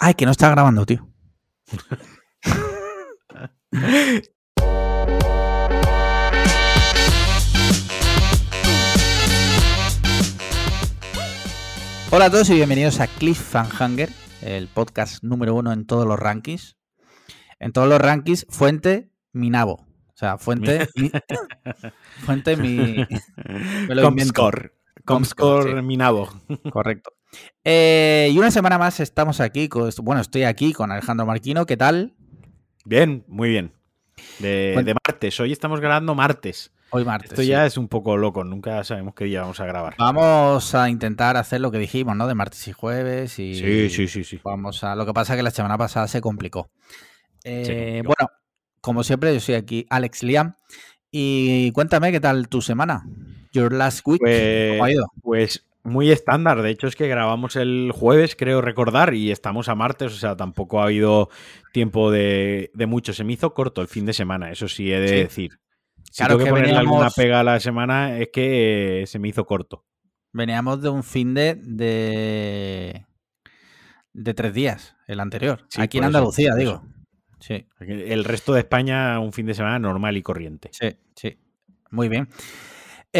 Ay, que no está grabando, tío. Hola a todos y bienvenidos a Cliffhanger, el podcast número uno en todos los rankings. En todos los rankings, fuente Minabo. O sea, fuente. mi, fuente mi. me lo Comscore. Comscore sí. Minabo. Correcto. Eh, y una semana más estamos aquí. Con, bueno, estoy aquí con Alejandro Marquino. ¿Qué tal? Bien, muy bien. De, Bueno. de martes. Hoy estamos grabando martes. Hoy martes. Esto sí. ya es un poco loco. Nunca sabemos qué día vamos a grabar. Vamos a intentar hacer lo que dijimos, ¿no? De martes y jueves. Y Sí, sí, sí, sí. Vamos a. Lo que pasa es que la semana pasada se complicó. Eh, Se complicó. bueno, como siempre, yo soy aquí Alex Liam. Y cuéntame qué tal tu semana. Your last week. ¿Cómo ha Pues, ido? pues muy estándar. De hecho, es que grabamos el jueves, creo recordar, y estamos a martes. O sea, tampoco ha habido tiempo de, de mucho. Se me hizo corto el fin de semana, eso sí he de Sí. decir. Si Claro tengo que, que ponerle alguna veníamos- pega a la semana, es que eh, se me hizo corto. Veníamos de un fin de, de. de tres días, el anterior. Sí, aquí en eso, Andalucía, digo. Sí. El resto de España, un fin de semana normal y corriente. Sí, sí. Muy bien.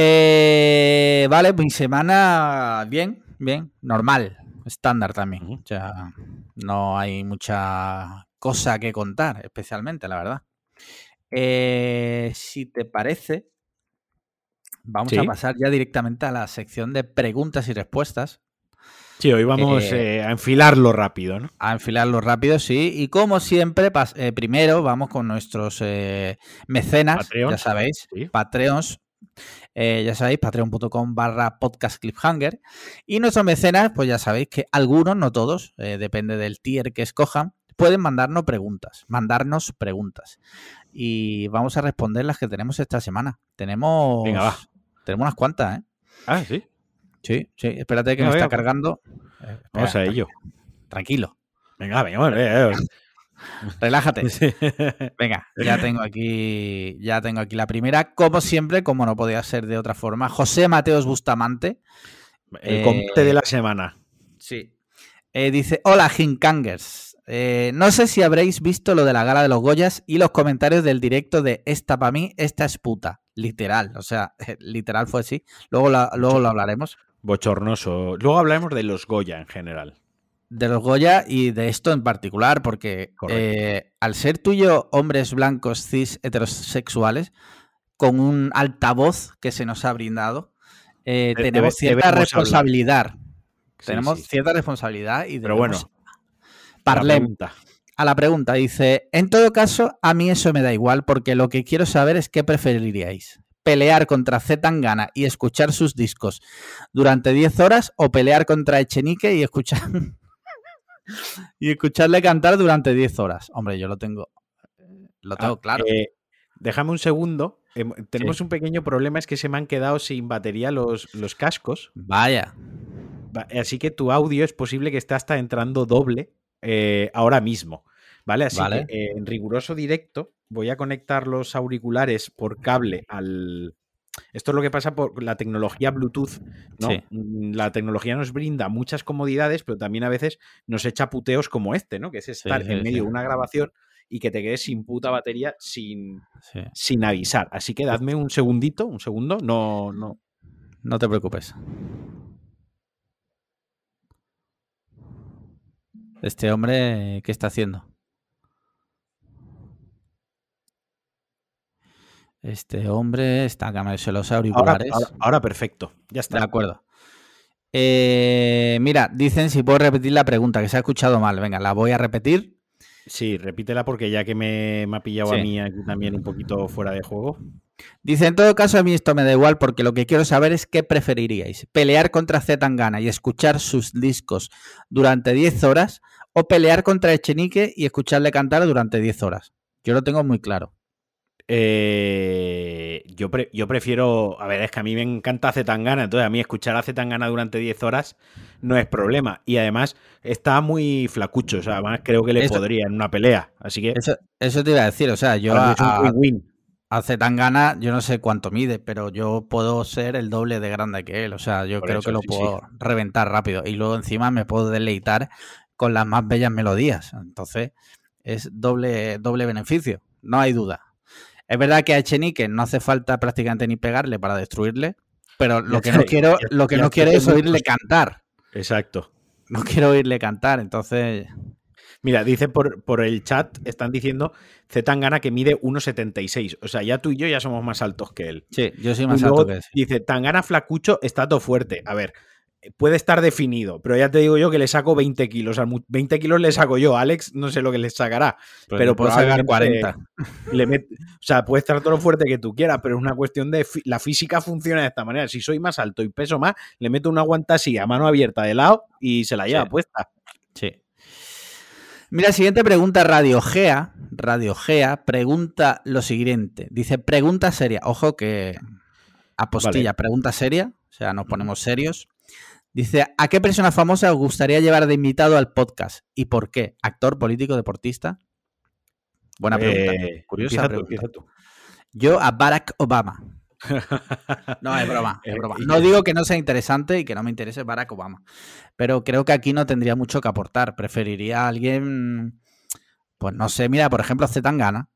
Eh, vale, mi semana bien, bien, normal, estándar también. O sea, no hay mucha cosa que contar, especialmente, la verdad. Eh, si te parece, vamos a pasar ya directamente a la sección de preguntas y respuestas. Sí, hoy vamos Eh, eh, a enfilarlo rápido, ¿no? A enfilarlo rápido, sí. Y como siempre, primero vamos con nuestros mecenas, ya sabéis, sí. Patreons. Eh, ya sabéis, patreon.com barra podcast cliffhanger. Y nuestros mecenas, pues ya sabéis que algunos, no todos, eh, depende del tier que escojan, pueden mandarnos preguntas, mandarnos preguntas. Y vamos a responder las que tenemos esta semana. Tenemos, Venga, va. tenemos unas cuantas, ¿eh? Ah, sí. Sí, sí, espérate que Venga, me está venga. cargando. Eh, Vamos espera, a ello. Tranquilo, Venga, venga, vamos, eh, relájate. eh. Venga, ya tengo aquí, ya tengo aquí la primera. Como siempre, como no podía ser de otra forma, José Mateos Bustamante. El Eh, combate de la semana. Sí. Eh, dice: Hola, Ginkangers. Eh, no sé si habréis visto lo de la gala de los Goyas y los comentarios del directo de esta para mí, esta es puta. Literal, o sea, literal fue así. Luego, la- luego lo hablaremos. Bochornoso. Luego hablaremos de los Goya en general. De los Goya y de esto en particular, porque eh, al ser tú y yo hombres blancos, cis, heterosexuales, con un altavoz que se nos ha brindado, eh, De- tenemos cierta responsabilidad. Sí, tenemos sí. cierta responsabilidad y Pero bueno, Parlem, a la pregunta, dice, en todo caso, a mí eso me da igual porque lo que quiero saber es qué preferiríais. ¿Pelear contra Z Tangana y escuchar sus discos durante 10 horas o pelear contra Echenique y escuchar y escucharle cantar durante 10 horas? Hombre, yo lo tengo lo tengo Ah, claro. eh, déjame un segundo. Em, tenemos un pequeño problema, es que se me han quedado sin batería los, los cascos. Vaya. Va- Así que tu audio es posible que esté hasta entrando doble eh, ahora mismo. ¿Vale? Así Vale. que eh, en riguroso directo voy a conectar los auriculares por cable al. Esto es lo que pasa por la tecnología Bluetooth, ¿no? Sí. Mm, La tecnología nos brinda muchas comodidades, pero también a veces nos echa puteos como este, ¿no? Que es estar sí, en medio de una grabación y que te quedes sin puta batería sin, sin avisar. Así que dadme un segundito, un segundo. No, no. no te preocupes. Este hombre, ¿qué está haciendo? Este hombre está cambiándose los Ahora, auriculares. ahora, ahora perfecto. Ya De está. acuerdo. Eh, mira, dicen si puedo repetir la pregunta, que se ha escuchado mal. Venga, la voy a repetir. Sí, repítela porque ya que me, me ha pillado Sí. a mí aquí también un poquito fuera de juego. Dice, en todo caso, a mí esto me da igual porque lo que quiero saber es qué preferiríais. ¿Pelear contra Z Tangana y escuchar sus discos durante 10 horas o pelear contra Echenique y escucharle cantar durante 10 horas? Yo lo tengo muy claro. Eh, yo, pre- yo prefiero. A ver, es que a mí me encanta Zetangana, entonces a mí escuchar a Zetangana durante 10 horas no es problema. Y además está muy flacucho, o sea, además creo que le Eso- podría en una pelea. Así que Eso, eso te iba a decir, o sea, yo a, a, win-win. a Zetangana, yo no sé cuánto mide, pero yo puedo ser el doble de grande que él. O sea, yo Por creo eso, que lo sí, sí. puedo reventar rápido. Y luego encima me puedo deleitar con las más bellas melodías. Entonces, es doble, doble beneficio, no hay duda. Es verdad que a Echenique no hace falta prácticamente ni pegarle para destruirle, pero lo que no quiero, lo que no quiero es oírle cantar. Exacto. No quiero oírle cantar, entonces. Mira, dice por, por el chat, están diciendo Tangana que mide 1,76. O sea, ya tú y yo ya somos más altos que él. Sí, yo soy más alto que él. Dice, Tangana flacucho está todo fuerte. A ver, puede estar definido, pero ya te digo yo que le saco 20 kilos. 20 kilos le saco yo, Alex no sé lo que le sacará, pero, puede sacar 40. Le o sea, puede estar todo lo fuerte que tú quieras, pero es una cuestión de la física funciona de esta manera. Si soy más alto y peso más, le meto una guanta así a mano abierta de lado y se la lleva puesta. Sí. Mira, siguiente pregunta, Radio Gea. Radio Gea pregunta lo siguiente. Dice, pregunta seria. Ojo que apostilla, pregunta seria. O sea, nos ponemos serios. Dice, ¿a qué persona famosa os gustaría llevar de invitado al podcast? ¿Y por qué? ¿Actor, político, deportista? Buena pregunta. Eh, Curiosa pregunta. Yo a Barack Obama. No, es broma, es broma. No digo que no sea interesante y que no me interese Barack Obama, pero creo que aquí no tendría mucho que aportar. Preferiría a alguien, pues no sé, mira, por ejemplo, Zetangana.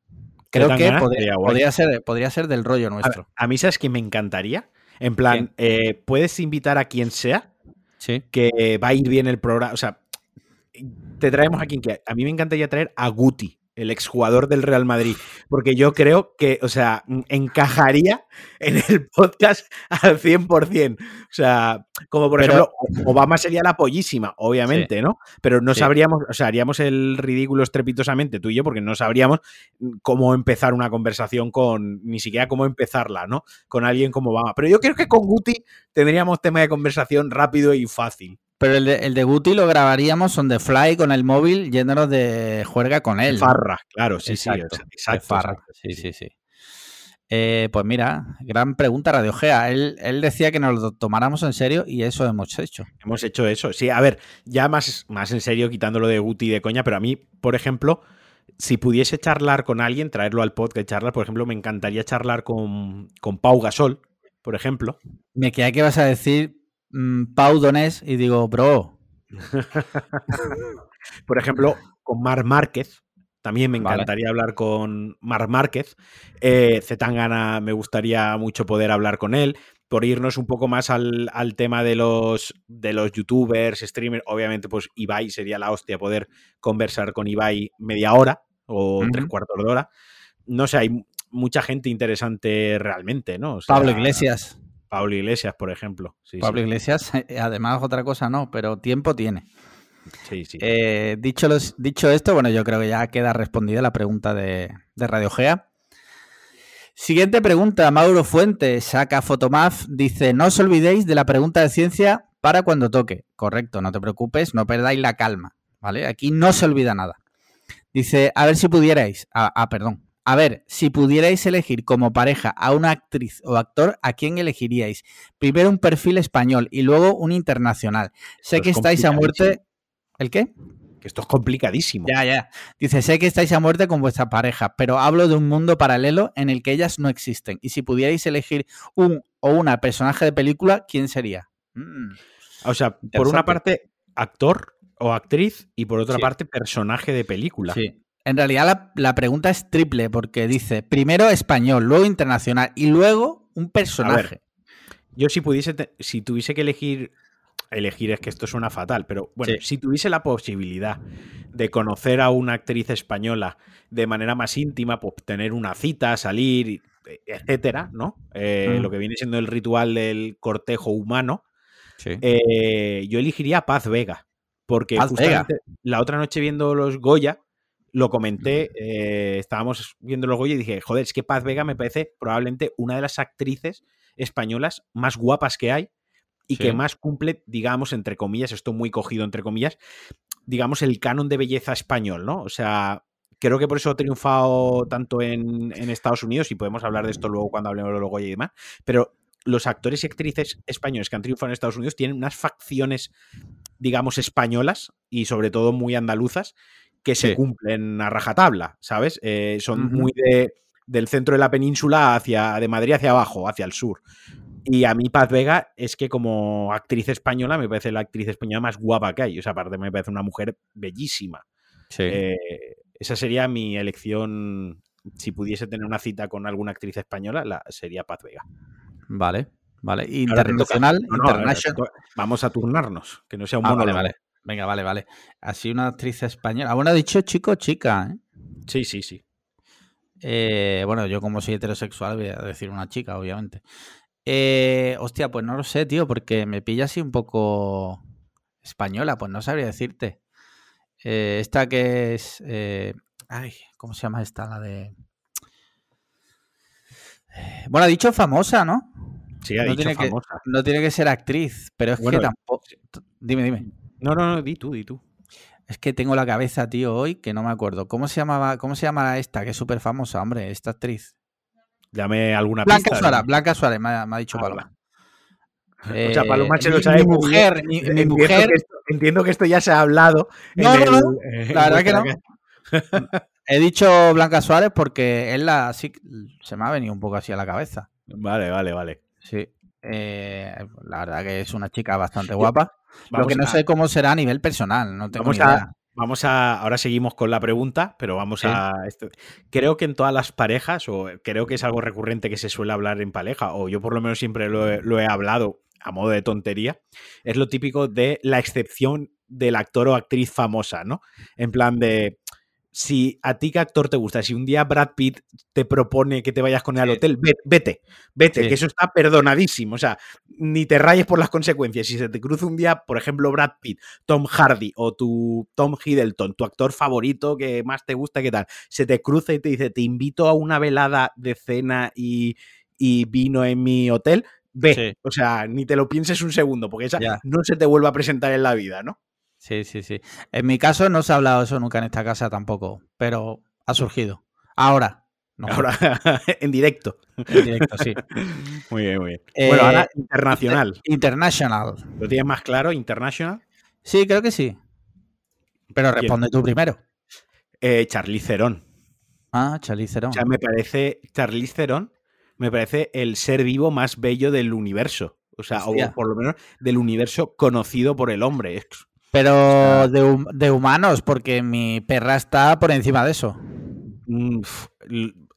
Creo que podría, ser, podría ser del rollo nuestro. A, mí, ¿sabes que me encantaría? En plan, eh, puedes invitar a quien sea que va a ir bien el programa. O sea, te traemos a quien que a mí me encantaría traer a Guti, el exjugador del Real Madrid, porque yo creo que, o sea, encajaría en el podcast al 100%. O sea, como por ejemplo, Obama sería la pollísima, obviamente, ¿no? Pero no sabríamos, o sea, haríamos el ridículo estrepitosamente tú y yo, porque no sabríamos cómo empezar una conversación con, ni siquiera cómo empezarla, ¿no? Con alguien como Obama. Pero yo creo que con Guti tendríamos tema de conversación rápido y fácil. Pero el de, el de Guti lo grabaríamos on the fly con el móvil yéndonos de juerga con él. Farra, claro, sí, sí. Exacto, Sí, sí, sí. Eh, pues mira, gran pregunta, Radio Gea. Él, él, decía que nos lo tomáramos en serio y eso hemos hecho. Hemos hecho eso. Sí, a ver, ya más, más en serio, quitándolo de Guti y de coña, pero a mí, por ejemplo, si pudiese charlar con alguien, traerlo al podcast, charlar, por ejemplo, me encantaría charlar con, con Pau Gasol, por ejemplo. Me queda que vas a decir Mm, Pau Donés y digo, bro. Por ejemplo, con Mar Márquez. También me encantaría hablar con Mar Márquez. Eh, Zetangana me gustaría mucho poder hablar con él. Por irnos un poco más al, tema de los, de los youtubers, streamers, obviamente, pues Ibai sería la hostia poder conversar con Ibai media hora o tres cuartos de hora. No sé, hay mucha gente interesante realmente, ¿no? Pablo Iglesias. Pablo Iglesias, por ejemplo. Pablo Iglesias, eh, además otra cosa no, pero tiempo tiene. Sí, sí. Eh, dicho, dicho esto, bueno, yo creo que ya queda respondida la pregunta de, de Radio Gea. Siguiente pregunta, Mauro Fuentes, saca Fotomaf, dice, no os olvidéis de la pregunta de ciencia para cuando toque. Correcto, no te preocupes, no perdáis la calma, ¿vale? Aquí no se olvida nada. Dice, a ver si pudierais, ah, ah perdón, a ver, si pudierais elegir como pareja a una actriz o actor, ¿a quién elegiríais? Primero un perfil español y luego un internacional. Sé que estáis a muerte. ¿El qué? Que esto es complicadísimo. Ya, ya. Dice, sé que estáis a muerte con vuestra pareja, pero hablo de un mundo paralelo en el que ellas no existen. Y si pudierais elegir un o una personaje de película, ¿quién sería? Mm. O sea, por una parte, actor o actriz, y por otra parte, personaje de película. Sí. En realidad la, pregunta es triple porque dice primero español, luego internacional y luego un personaje. yo si pudiese, si tuviese que elegir, elegir es que esto suena fatal, pero bueno, si tuviese la posibilidad de conocer a una actriz española de manera más íntima, pues tener una cita, salir, etcétera, ¿no? Eh, mm. Lo que viene siendo el ritual del cortejo humano. Eh, yo elegiría Paz Vega. Porque justamente la otra noche viendo los Goya, lo comenté, eh, estábamos viendo los Goya y dije, joder, es que Paz Vega me parece probablemente una de las actrices españolas más guapas que hay y que más cumple, digamos, entre comillas, esto muy cogido entre comillas, digamos, el canon de belleza español, ¿no? O sea, creo que por eso ha triunfado tanto en, en Estados Unidos y podemos hablar de esto luego cuando hablemos de los Goya y demás, pero los actores y actrices españoles que han triunfado en Estados Unidos tienen unas facciones, digamos, españolas y sobre todo muy andaluzas que se cumplen a rajatabla, ¿sabes? Eh, son muy de, del centro de la península hacia, de Madrid hacia abajo, hacia el sur. Y a mí Paz Vega es que como actriz española me parece la actriz española más guapa que hay. O sea, aparte me parece una mujer bellísima. Sí. Eh, esa sería mi elección. Si pudiese tener una cita con alguna actriz española, la, sería Paz Vega. Vale, vale. Internacional, no, no, international. Vamos a turnarnos, que no sea un ah, Vale, vale. Venga, vale, vale. Así una actriz española. Bueno, ha dicho chico chica, ¿eh? Sí, sí, sí. Eh, bueno, yo como soy heterosexual voy a decir una chica, obviamente. Eh, hostia, pues no lo sé, tío, porque me pilla así un poco española, pues no sabría decirte. Eh, esta que es... Ay, ¿cómo se llama esta? La de... Bueno, ha dicho famosa, ¿no? Sí, ha no dicho tiene famosa. Que, no tiene que ser actriz, pero es Bueno, que tampoco... Dime, dime. No, no, no, di tú, di tú. Es que tengo la cabeza, tío, hoy que no me acuerdo. ¿Cómo se llamaba, cómo se llama esta, que es súper famosa, hombre, esta actriz? Dame alguna Blanca pista. Suárez, Blanca Suárez, me ha, me ha dicho Ah, Paloma. O sea, Paloma se mi- lo sabe mi muy mujer, mi, mi Entiendo mujer. que esto- entiendo que esto ya se ha hablado. en No, no, el- no, en la verdad que no. He dicho Blanca Suárez porque él la sí, se me ha venido un poco así a la cabeza. Vale, vale, vale. Sí. Eh, la verdad que es una chica bastante guapa. Lo que no a- sé cómo será a nivel personal, no tengo Vamos ni a-. Vamos a. Ahora seguimos con la pregunta, pero vamos Sí. a. esto- Creo que en todas las parejas, o creo que es algo recurrente que se suele hablar en pareja, o yo por lo menos siempre lo he, lo he hablado a modo de tontería, es lo típico de la excepción del actor o actriz famosa, ¿no? En plan de. Si a ti qué actor te gusta, si un día Brad Pitt te propone que te vayas con él al hotel, ve- vete, vete, Sí. que eso está perdonadísimo. O sea, ni te rayes por las consecuencias. Si se te cruza un día, por ejemplo, Brad Pitt, Tom Hardy o tu Tom Hiddleston, tu actor favorito que más te gusta, ¿qué tal? Se te cruza y te dice, te invito a una velada de cena y, y vino en mi hotel, ve. Sí. O sea, ni te lo pienses un segundo, porque esa Ya. no se te vuelve a presentar en la vida, ¿no? Sí, sí, sí. En mi caso no se ha hablado eso nunca en esta casa tampoco, pero ha surgido. Ahora. No, Ahora, en directo. en directo, sí. Muy bien, muy bien. Eh, bueno, ahora internacional. International. ¿Lo tienes más claro? International. Sí, creo que sí. Pero ¿Quién? responde tú primero. Eh, Charlize Theron. Ah, Charlize Theron. O sea, me parece, Charlize Theron, me parece el ser vivo más bello del universo. O sea, Hostia. o por lo menos del universo conocido por el hombre. Es- Pero de, hum- de humanos, porque mi perra está por encima de eso. mm,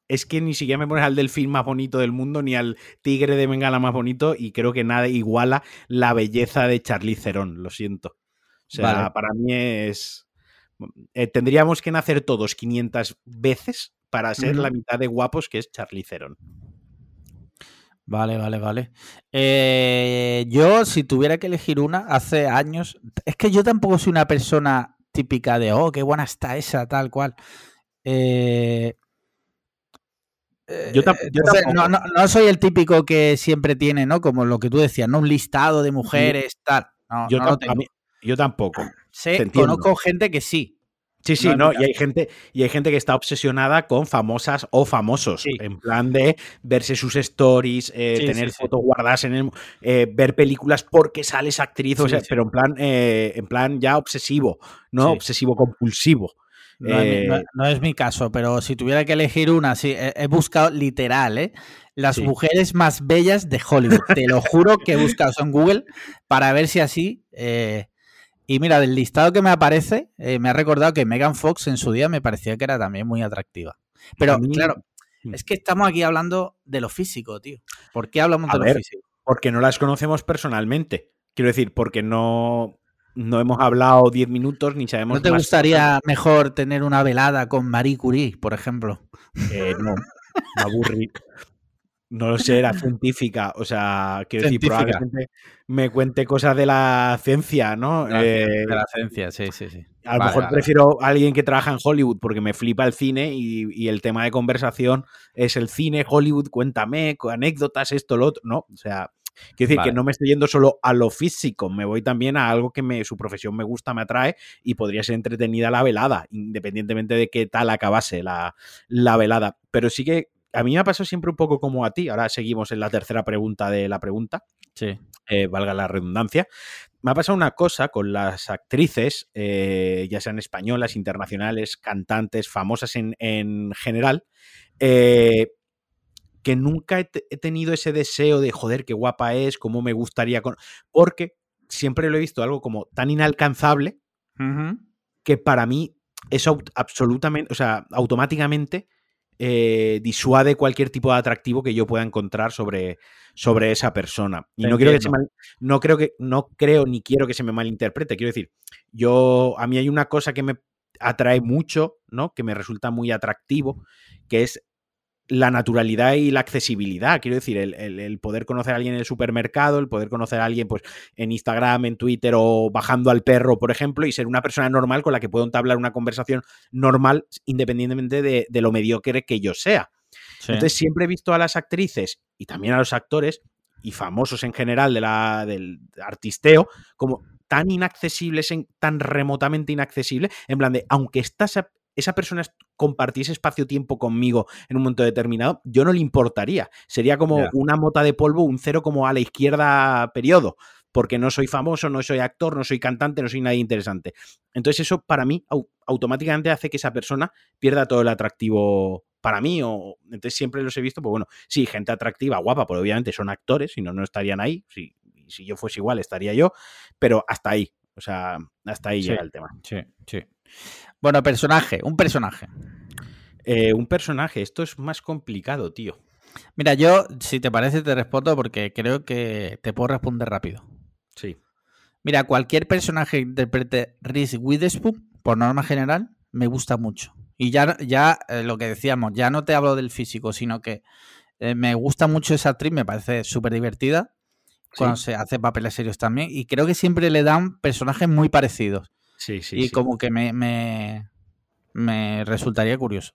es que ni siquiera me pones al delfín más bonito del mundo, ni al tigre de Bengala más bonito, y creo que nada iguala la belleza de Charlize Theron, lo siento. O sea, Vale. para mí es... eh, tendríamos que nacer todos 500 veces para ser la mitad de guapos que es Charlize Theron. Vale, vale, vale. Eh, yo, si tuviera que elegir una, hace años. Es que yo tampoco soy una persona típica de, oh, qué buena está esa, tal cual. Eh, Yo eh, entonces, tampoco. no, no- no soy el típico que siempre tiene, ¿no? Como lo que tú decías, ¿no? Un listado de mujeres, tal. No, Yo, no lo tam- a tengo. mí- yo tampoco. Sé- te entiendo. conozco gente que sí. Sí, sí, No, y hay gente, y hay gente que está obsesionada con famosas o famosos, Sí. en plan de verse sus stories, eh, Sí, tener sí, fotos guardadas en el, eh, ver películas porque sale esa actriz, o sea, pero en plan, eh, en plan ya obsesivo, no obsesivo compulsivo. No, es mi, no- no es mi caso, pero si tuviera que elegir una, sí, he, he buscado literal, ¿eh? Las mujeres más bellas de Hollywood. Te lo juro que he buscado eso en Google para ver si así. eh, y mira, del listado que me aparece, eh, me ha recordado que Megan Fox en su día me parecía que era también muy atractiva. Pero mí- claro, Mm. es que estamos aquí hablando de lo físico, tío. ¿Por qué hablamos A de lo físico? porque no las conocemos personalmente. Quiero decir, porque no, no hemos hablado 10 minutos ni sabemos ¿No te más gustaría mejor tener una velada con Marie Curie, por ejemplo? Eh, no, me aburrí. No lo sé, era científica. O sea, quiero decir, probablemente me cuente cosas de la ciencia, ¿no? Eh, de la ciencia, sí, sí, sí. a lo Vale, mejor vale. prefiero a alguien que trabaja en Hollywood porque me flipa el cine y, y el tema de conversación es el cine, Hollywood, cuéntame, anécdotas, esto, lo otro. No, o sea, quiero decir Vale. que no me estoy yendo solo a lo físico, me voy también a algo que me, su profesión me gusta, me atrae y podría ser entretenida la velada, independientemente de qué tal acabase la, la velada. Pero sí que a mí me ha pasado siempre un poco como a ti. Ahora seguimos en la tercera pregunta de la pregunta Sí. eh, valga la redundancia. Me ha pasado una cosa con las actrices, eh, ya sean españolas, internacionales, cantantes, famosas en, en general, eh, que nunca he, tenido ese deseo de, joder, qué guapa es, cómo me gustaría... Con... Porque siempre lo he visto algo como tan inalcanzable que para mí es absolutamente, o sea, automáticamente eh, disuade cualquier tipo de atractivo que yo pueda encontrar sobre, sobre esa persona. Y no quiero que se no creo que, no creo ni quiero que se me malinterprete. Quiero decir, yo, a mí hay una cosa que me atrae mucho, ¿no? Que me resulta muy atractivo, que es la naturalidad y la accesibilidad. Quiero decir, el, poder conocer a alguien en el supermercado, el poder conocer a alguien pues, en Instagram, en Twitter o bajando al perro, por ejemplo, y ser una persona normal con la que puedo entablar una conversación normal independientemente de, lo mediocre que yo sea. Entonces, siempre he visto a las actrices y también a los actores y famosos en general de la, del artisteo como tan inaccesibles, tan remotamente inaccesibles, en plan de, aunque estás esa persona compartiese espacio-tiempo conmigo en un momento determinado, yo no le importaría. Sería como una mota de polvo, un cero como a la izquierda periodo, porque no soy famoso, no soy actor, no soy cantante, no soy nadie interesante. Entonces eso para mí automáticamente hace que esa persona pierda todo el atractivo para mí, o entonces siempre los he visto, pues bueno, sí, gente atractiva, guapa, pero obviamente son actores, si no, no estarían ahí, si, si yo fuese igual estaría yo, pero hasta ahí, o sea, hasta ahí llega el tema. Sí, sí. Bueno, personaje, un personaje. Eh, un personaje, esto es más complicado, tío. Mira, yo, si te parece, te respondo porque creo que te puedo responder rápido. Sí. Mira, cualquier personaje que interprete Reese Witherspoon, por norma general, me gusta mucho. Y ya, ya eh, lo que decíamos, ya no te hablo del físico, sino que eh, me gusta mucho esa actriz, me parece súper divertida cuando se hace papeles serios también. Y creo que siempre le dan personajes muy parecidos. Sí, sí. Y como que me, me, resultaría curioso.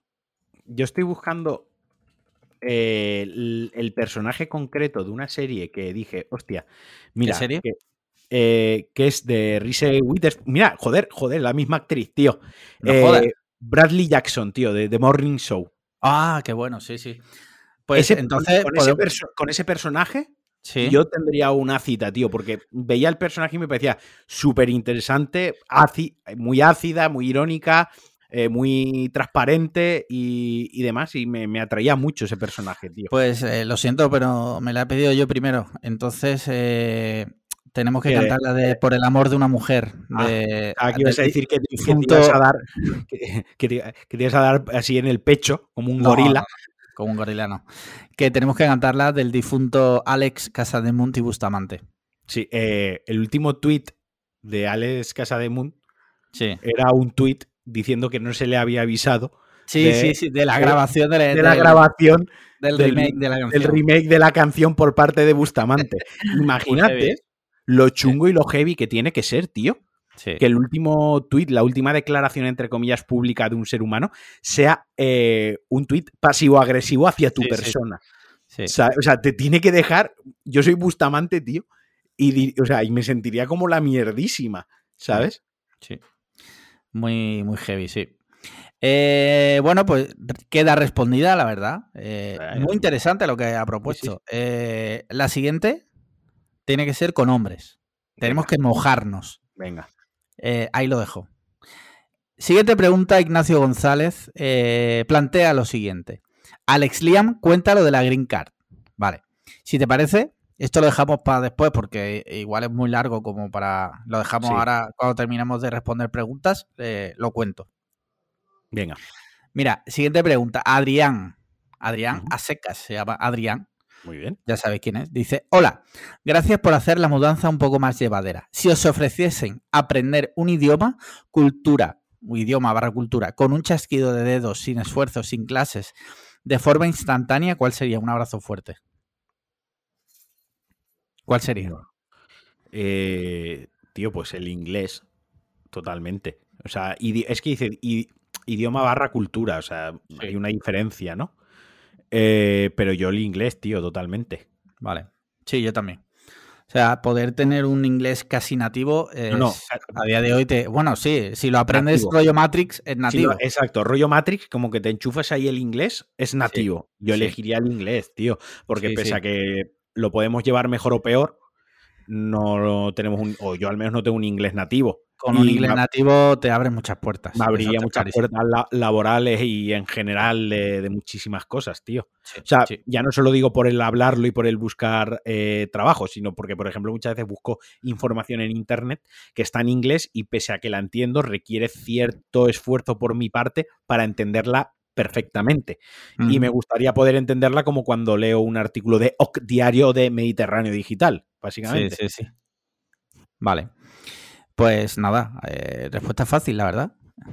Yo estoy buscando eh, el, personaje concreto de una serie que dije, hostia, mira. serie? Eh, que, es de Reese Witherspoon. Mira, joder, joder, la misma actriz, tío. Eh, Bradley Jackson, tío, de The Morning Show. Ah, qué bueno, sí, sí. Pues entonces. con ese personaje yo tendría una cita, tío, porque veía el personaje y me parecía súper interesante, muy ácida, muy irónica, eh, muy transparente y, demás, y me, atraía mucho ese personaje, tío. Pues eh, lo siento, pero me la he pedido yo primero. Entonces, eh, tenemos que cantarla de Por el amor de una mujer. Ah, aquí vas a decir que, te ibas a dar, que, te ibas a dar así en el pecho, como un gorila como un gorilano. Que tenemos que cantarla del difunto Alex Casademunt y Bustamante. Sí, eh, el último tweet de Alex Casademunt sí. era un tweet diciendo que no se le había avisado. Sí, sí, sí, de la grabación de, la grabación del, remake de la canción. El remake de la canción por parte de Bustamante. Imagínate lo chungo y lo heavy que tiene que ser, tío que el último tweet, la última declaración, entre comillas, pública de un ser humano, sea eh, un tweet pasivo-agresivo hacia tu persona. O sea, te tiene que dejar. Yo soy Bustamante, tío. Y, o sea, y me sentiría como la mierdísima, ¿sabes? Sí. Muy, muy heavy, sí. Eh, bueno, pues queda respondida, la verdad. Eh, muy interesante lo que ha propuesto. la siguiente tiene que ser con hombres. Tenemos que mojarnos. Venga. Eh, ahí lo dejo. Siguiente pregunta, Ignacio González eh, plantea lo siguiente. Alex Liam cuenta lo de la Green Card. Vale. Si te parece, esto lo dejamos para después porque igual es muy largo como para... Lo dejamos ahora cuando terminemos de responder preguntas, eh, lo cuento. Venga. Mira, siguiente pregunta. Adrián. Adrián, a secas se llama Adrián. Muy bien. Ya sabéis quién es. Dice, hola, gracias por hacer la mudanza un poco más llevadera. Si os ofreciesen aprender un idioma, cultura, un idioma barra cultura, con un chasquido de dedos, sin esfuerzo, sin clases, de forma instantánea, ¿cuál sería? Un abrazo fuerte. ¿Cuál sería? Eh, tío, pues el inglés, totalmente. O sea, es que dice idioma barra cultura, o sea, hay una diferencia, ¿no? Eh, pero yo el inglés, tío, totalmente. Vale. Sí, yo también. O sea, poder tener un inglés casi nativo no, a día de hoy te... Bueno, sí, si lo aprendes rollo Matrix, es nativo. exacto, rollo Matrix, como que te enchufas ahí el inglés, es nativo. yo elegiría el inglés, tío, porque pese a que lo podemos llevar mejor o peor, no tenemos un... o yo al menos no tengo un inglés nativo. Con un inglés nativo te abre muchas puertas. Me abriría muchas puertas laborales y en general de, muchísimas cosas, tío. o sea, ya no solo digo por el hablarlo y por el buscar eh, trabajo, sino porque, por ejemplo, muchas veces busco información en internet que está en inglés y pese a que la entiendo, requiere cierto esfuerzo por mi parte para entenderla perfectamente. Y me gustaría poder entenderla como cuando leo un artículo de OC Diario de Mediterráneo Digital, básicamente. Sí, sí, sí. Vale. Pues nada, eh, respuesta fácil, la verdad.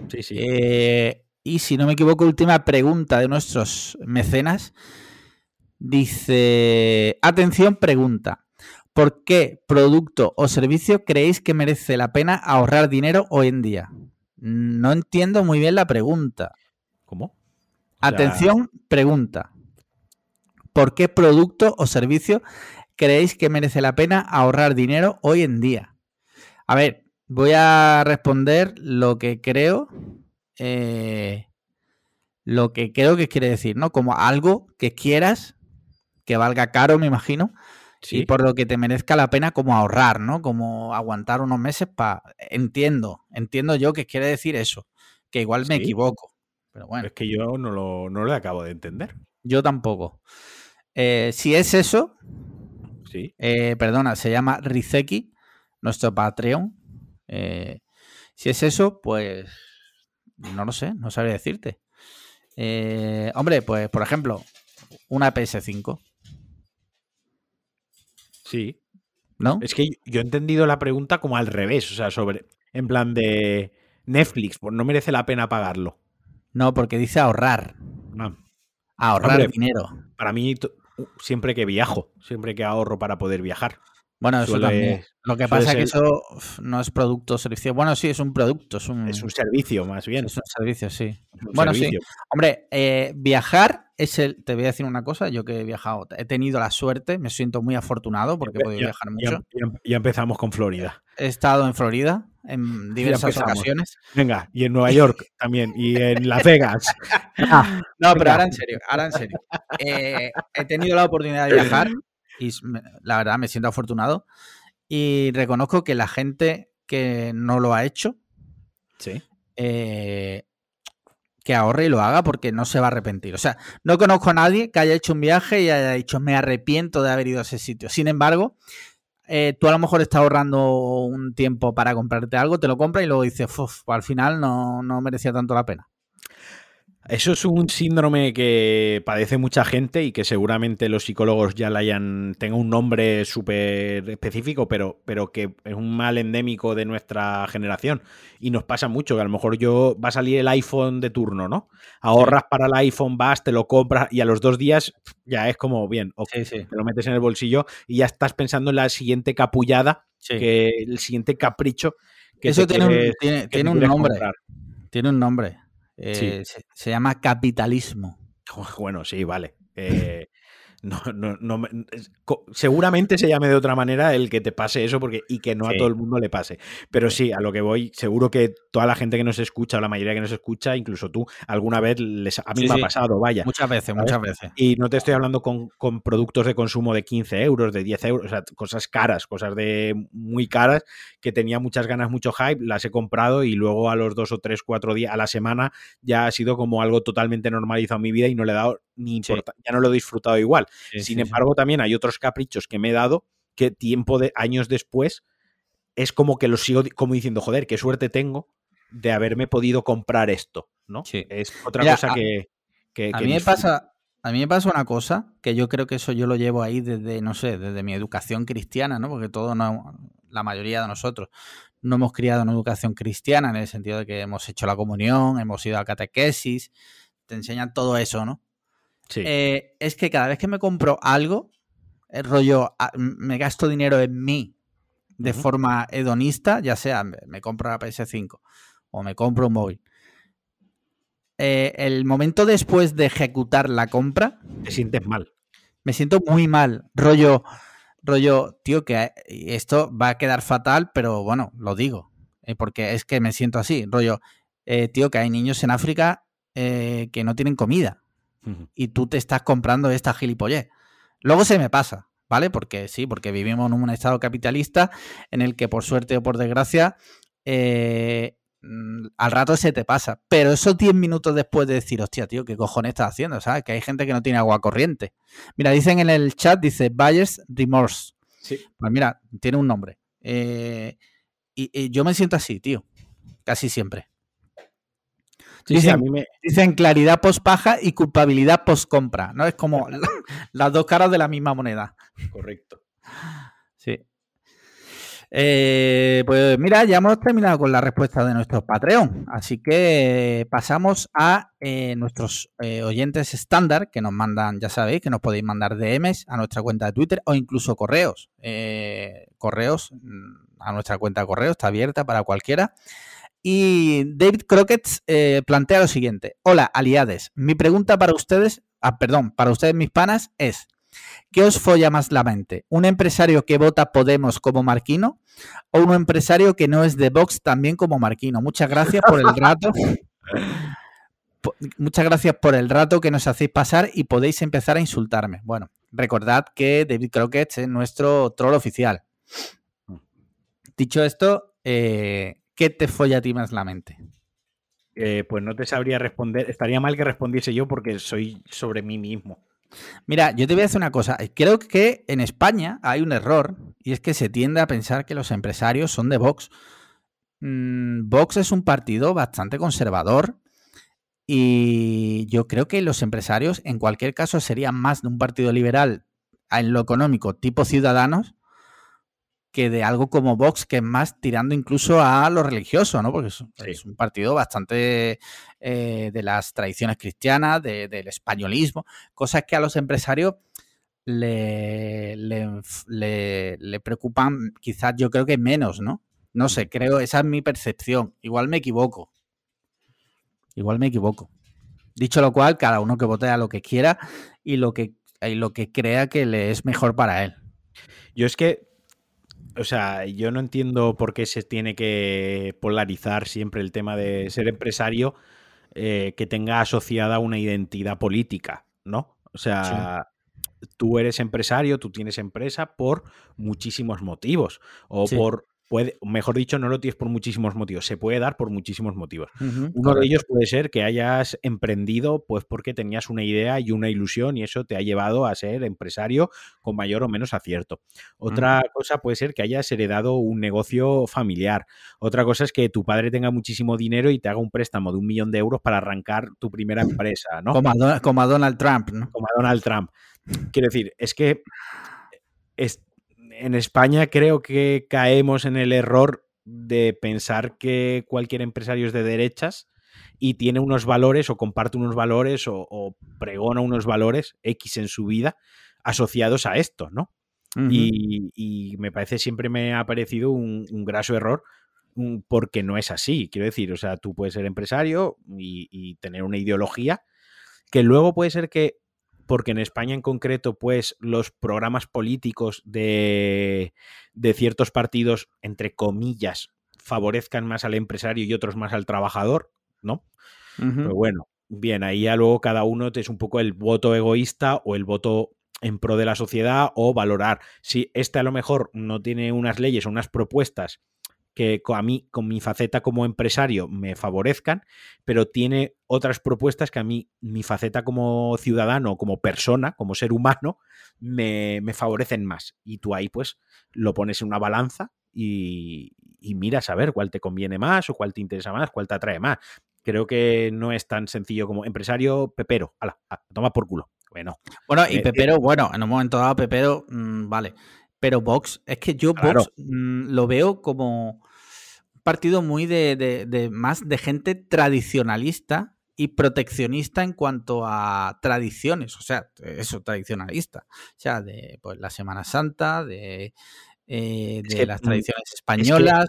Sí, sí. Eh, y si no me equivoco, última pregunta de nuestros mecenas. Dice, atención, pregunta. ¿Por qué producto o servicio creéis que merece la pena ahorrar dinero hoy en día? No entiendo muy bien la pregunta. ¿Cómo? Atención, pregunta. ¿Por qué producto o servicio creéis que merece la pena ahorrar dinero hoy en día? A ver, voy a responder lo que creo. Eh, lo que creo que quiere decir, ¿no? Como algo que quieras, que valga caro, me imagino, y por lo que te merezca la pena como ahorrar, ¿no? Como aguantar unos meses para... Entiendo, entiendo yo que quiere decir eso, que igual me equivoco. Pero bueno. Es que yo no lo, no lo acabo de entender. Yo tampoco. Eh, si es eso, sí. Eh, perdona, se llama Rizeki, nuestro Patreon. Eh, si es eso, pues no lo sé, no sabría decirte. hombre, pues por ejemplo, una PS5. Sí. ¿No? Es que yo he entendido la pregunta como al revés, o sea, sobre, en plan de Netflix, pues no merece la pena pagarlo. No, porque dice ahorrar. Ah. Ahorrar dinero. Para mí, siempre que viajo, siempre que ahorro para poder viajar. Bueno, eso también. Lo que pasa es que eso no es producto o servicio. Bueno, sí, es un producto. Es un, es un servicio, más bien. Es un servicio, sí. bueno, sí. Hombre, eh, viajar es el. Te voy a decir una cosa. Yo que he viajado, he tenido la suerte, me siento muy afortunado porque he podido viajar mucho. Ya, empezamos con Florida. He estado en Florida en diversas ocasiones. Venga, y en Nueva York también, y en Las Vegas. Ah, no, pero ahora en serio, ahora en serio. Eh, he tenido la oportunidad de viajar y la verdad me siento afortunado. Y reconozco que la gente que no lo ha hecho, sí. Eh, que ahorre y lo haga porque no se va a arrepentir. O sea, no conozco a nadie que haya hecho un viaje y haya dicho me arrepiento de haber ido a ese sitio. Sin embargo, eh, tú a lo mejor estás ahorrando un tiempo para comprarte algo, te lo compras y luego dices, al final no, no merecía tanto la pena. Eso es un síndrome que padece mucha gente y que seguramente los psicólogos ya la hayan. tenga un nombre súper específico, pero, pero que es un mal endémico de nuestra generación. Y nos pasa mucho, que a lo mejor yo va a salir el iPhone de turno, ¿no? Ahorras para el iPhone, vas, te lo compras y a los dos días ya es como bien, okay, te lo metes en el bolsillo y ya estás pensando en la siguiente capullada, que el siguiente capricho. Que Eso tiene, un, tiene un nombre. Tiene un nombre. Eh, se, llama capitalismo. Bueno, sí, vale. Eh, no, no, no, seguramente se llame de otra manera el que te pase eso porque, y que no a todo el mundo le pase. Pero sí, a lo que voy, seguro que toda la gente que nos escucha, o la mayoría que nos escucha, incluso tú, alguna vez les, a mí me ha pasado, vaya. Muchas veces, muchas veces. Y no te estoy hablando con, con, productos de consumo de 15 euros, de 10 euros, o sea, cosas caras, cosas de muy caras, que tenía muchas ganas, mucho hype, las he comprado y luego a los dos o tres, cuatro días, a la semana, ya ha sido como algo totalmente normalizado en mi vida y no le he dado ni importancia, ya no lo he disfrutado igual. Sin embargo, también hay otros caprichos que me he dado que tiempo de años después es como que lo sigo como diciendo, joder, qué suerte tengo de haberme podido comprar esto, ¿no? Es otra cosa que, a mí me pasa a mí me pasa una cosa que yo creo que eso yo lo llevo ahí desde, no sé, desde mi educación cristiana, ¿no? Porque todo no, la mayoría de nosotros no hemos criado en educación cristiana en el sentido de que hemos hecho la comunión, hemos ido a catequesis, te enseñan todo eso, ¿no? Eh, es que cada vez que me compro algo, el rollo, me gasto dinero en mí de forma hedonista, ya sea me compro la PS5 o me compro un móvil. Eh, el momento después de ejecutar la compra. Te sientes mal. Me siento muy mal. Rollo, rollo, tío, que esto va a quedar fatal, pero bueno, lo digo. Eh, porque es que me siento así. Rollo, tío, que hay niños en África que no tienen comida y tú te estás comprando esta gilipollez. Luego se me pasa, ¿vale? Porque sí, porque vivimos en un estado capitalista en el que por suerte o por desgracia eh, mm, al rato se te pasa. Pero esos 10 minutos después de decir, hostia, tío, ¿qué cojones estás haciendo? ¿Sabes? Que hay gente que no tiene agua corriente. Mira, dicen en el chat, dice Buyer's Remorse. Sí. Pues mira, tiene un nombre. Eh, y, yo me siento así, tío. Casi siempre. Dicen, dicen, claridad post paja y culpabilidad post compra, ¿no? Es como las dos caras de la misma moneda. Correcto. Sí. Eh, pues mira, ya hemos terminado con la respuesta de nuestros Patreon, así que pasamos a eh, nuestros eh, oyentes estándar que nos mandan, ya sabéis, que nos podéis mandar DMs a nuestra cuenta de Twitter o incluso correos. correos mm, a nuestra cuenta de correo, está abierta para cualquiera. Y David Crockett plantea lo siguiente: Hola, aliades. Mi pregunta para ustedes, ah, perdón, para ustedes, mis panas, es. ¿Qué os folla más la mente? ¿Un empresario que vota Podemos como Marquino o un empresario que no es de Vox también como Marquino? Muchas gracias por el rato. Muchas gracias por el rato que nos hacéis pasar y podéis empezar a insultarme. Bueno, recordad que David Crockett es nuestro troll oficial. Dicho esto, eh, ¿qué te folla a ti más la mente? Eh, pues no te sabría responder. Estaría mal que respondiese yo porque soy sobre mí mismo. Mira, yo te voy a decir una cosa. Creo que en España hay un error y es que se tiende a pensar que los empresarios son de Vox. Mm, Vox es un partido bastante conservador y yo creo que los empresarios en cualquier caso serían más de un partido liberal en lo económico tipo ciudadanos que de algo como Vox, que es más tirando incluso a lo religioso, ¿no? Porque es, un partido bastante eh, de las tradiciones cristianas, del españolismo, cosas que a los empresarios le, le, preocupan quizás yo creo que menos, ¿no? No sé, creo, esa es mi percepción. Igual me equivoco. Igual me equivoco. Dicho lo cual, cada uno que vote a lo que quiera y lo que, y lo que crea que le es mejor para él. Yo es que o sea, yo no entiendo por qué se tiene que polarizar siempre el tema de ser empresario eh, que tenga asociada una identidad política, ¿no? O sea, tú eres empresario, tú tienes empresa por muchísimos motivos. O por puede, mejor dicho, no lo tienes por muchísimos motivos, se puede dar por muchísimos motivos. Uno de ellos puede ser que hayas emprendido pues porque tenías una idea y una ilusión y eso te ha llevado a ser empresario con mayor o menos acierto. Otra cosa puede ser que hayas heredado un negocio familiar. Otra cosa es que tu padre tenga muchísimo dinero y te haga un préstamo de un millón de euros para arrancar tu primera empresa, ¿no? Como a, como a Donald Trump, ¿no? Como a Donald Trump. Quiero decir, es que es, en España creo que caemos en el error de pensar que cualquier empresario es de derechas y tiene unos valores o comparte unos valores o, pregona unos valores X en su vida asociados a esto, ¿no? y, me parece, siempre me ha parecido un, graso error mm, porque no es así. Quiero decir, o sea, tú puedes ser empresario y tener una ideología que luego puede ser que porque en España en concreto, pues los programas políticos de, ciertos partidos, entre comillas, favorezcan más al empresario y otros más al trabajador, ¿no? Pero bueno, bien, ahí ya luego cada uno es un poco el voto egoísta o el voto en pro de la sociedad o valorar si este a lo mejor no tiene unas leyes o unas propuestas que a mí, con mi faceta como empresario, me favorezcan, pero tiene otras propuestas que a mí, mi faceta como ciudadano, como persona, como ser humano, me, favorecen más. Y tú ahí, pues, lo pones en una balanza y, miras a ver cuál te conviene más o cuál te interesa más, cuál te atrae más. Creo que no es tan sencillo como empresario, pepero, ala, toma por culo. Bueno, bueno y eh, Pepero, eh, bueno, en un momento dado, Pepero, mm, vale. Pero Vox, es que yo Vox mm, lo veo como partido muy de, más de gente tradicionalista y proteccionista en cuanto a tradiciones, o sea, eso, tradicionalista. O sea, de pues, la Semana Santa, de, eh, de las mm, tradiciones españolas.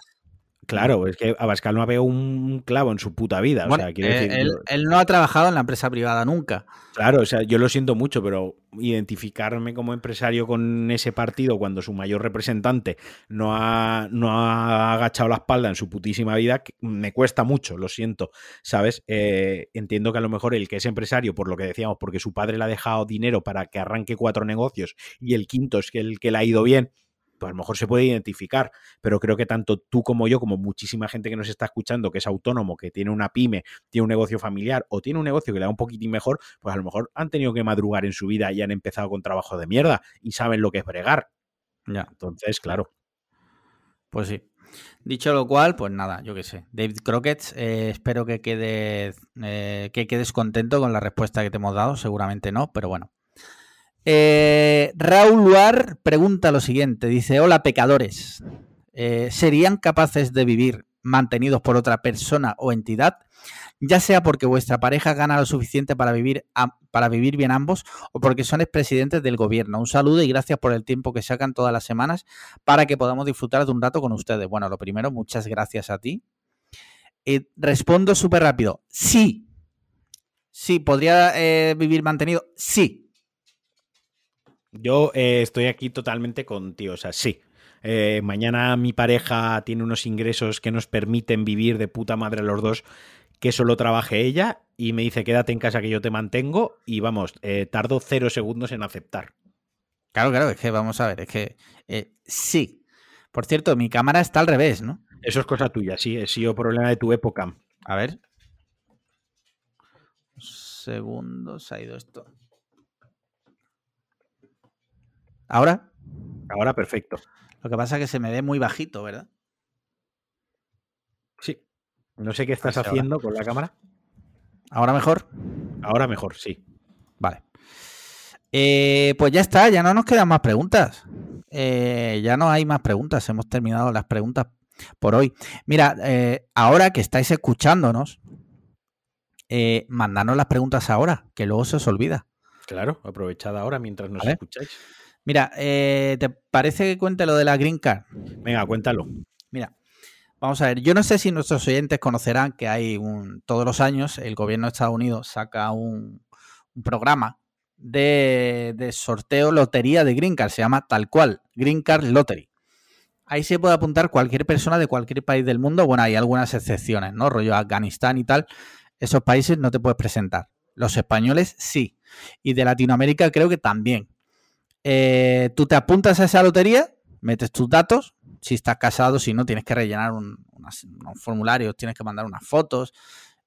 Claro, es que Abascal no ha pegado un clavo en su puta vida. o sea, eh, él, no ha trabajado en la empresa privada nunca. Claro, o sea, yo lo siento mucho, pero identificarme como empresario con ese partido cuando su mayor representante no ha, no ha agachado la espalda en su putísima vida, me cuesta mucho, lo siento, ¿sabes? Eh, entiendo que a lo mejor el que es empresario, por lo que decíamos, porque su padre le ha dejado dinero para que arranque cuatro negocios y el quinto es el que le ha ido bien, pues a lo mejor se puede identificar, pero creo que tanto tú como yo, como muchísima gente que nos está escuchando, que es autónomo, que tiene una pyme, tiene un negocio familiar o tiene un negocio que le da un poquitín mejor, pues a lo mejor han tenido que madrugar en su vida y han empezado con trabajo de mierda y saben lo que es bregar. Ya. Entonces, claro. Pues sí. Dicho lo cual, pues nada, yo qué sé. David Crockett, eh, espero que quedes, eh, que quedes contento con la respuesta que te hemos dado. Seguramente no, pero bueno. Eh, Raúl Luar pregunta lo siguiente: dice: Hola, pecadores. ¿Serían capaces de vivir mantenidos por otra persona o entidad? ya sea porque vuestra pareja gana lo suficiente para vivir, para vivir bien ambos o porque son expresidentes del gobierno. Un saludo y gracias por el tiempo que sacan todas las semanas para que podamos disfrutar de un rato con ustedes. Bueno, lo primero, muchas gracias a ti. Eh, respondo súper rápido. Sí. Sí, ¿podría eh, vivir mantenido? Sí. Yo eh, estoy aquí totalmente contigo, o sea, sí. mañana mi pareja tiene unos ingresos que nos permiten vivir de puta madre los dos que solo trabaje ella y me dice quédate en casa que yo te mantengo y vamos, eh, tardo cero segundos en aceptar. Claro, claro, es que vamos a ver, es que eh, sí. Por cierto, mi cámara está al revés, ¿no? Eso es cosa tuya, sí, he sido problema de tu época. A ver. Segundos, ha ido esto. ¿Ahora? Ahora perfecto. Lo que pasa es que se me ve muy bajito, ¿verdad? Sí. No sé qué estás haciendo con la cámara. ¿Ahora mejor? Ahora mejor, sí. Vale. Eh, pues ya está, ya no nos quedan más preguntas. Eh, ya no hay más preguntas. Hemos terminado las preguntas por hoy. Mira, eh, ahora que estáis escuchándonos, mandadnos las preguntas ahora, que luego se os olvida. Claro, aprovechad ahora mientras nos escucháis. Mira, ¿te parece que cuente lo de la Green Card? Venga, cuéntalo. Mira, Vamos a ver, yo no sé si nuestros oyentes conocerán que hay un, todos los años el gobierno de Estados Unidos saca un, programa de, sorteo lotería de Green Card, se llama tal cual, Green Card Lottery. Ahí se puede apuntar cualquier persona de cualquier país del mundo. Bueno, hay algunas excepciones, ¿no? Rollo Afganistán y tal. Esos países no te puedes presentar. Los españoles sí. Y de Latinoamérica creo que también. Eh, tú te apuntas a esa lotería, metes tus datos, si estás casado, si no, tienes que rellenar un, formulario, tienes que mandar unas fotos.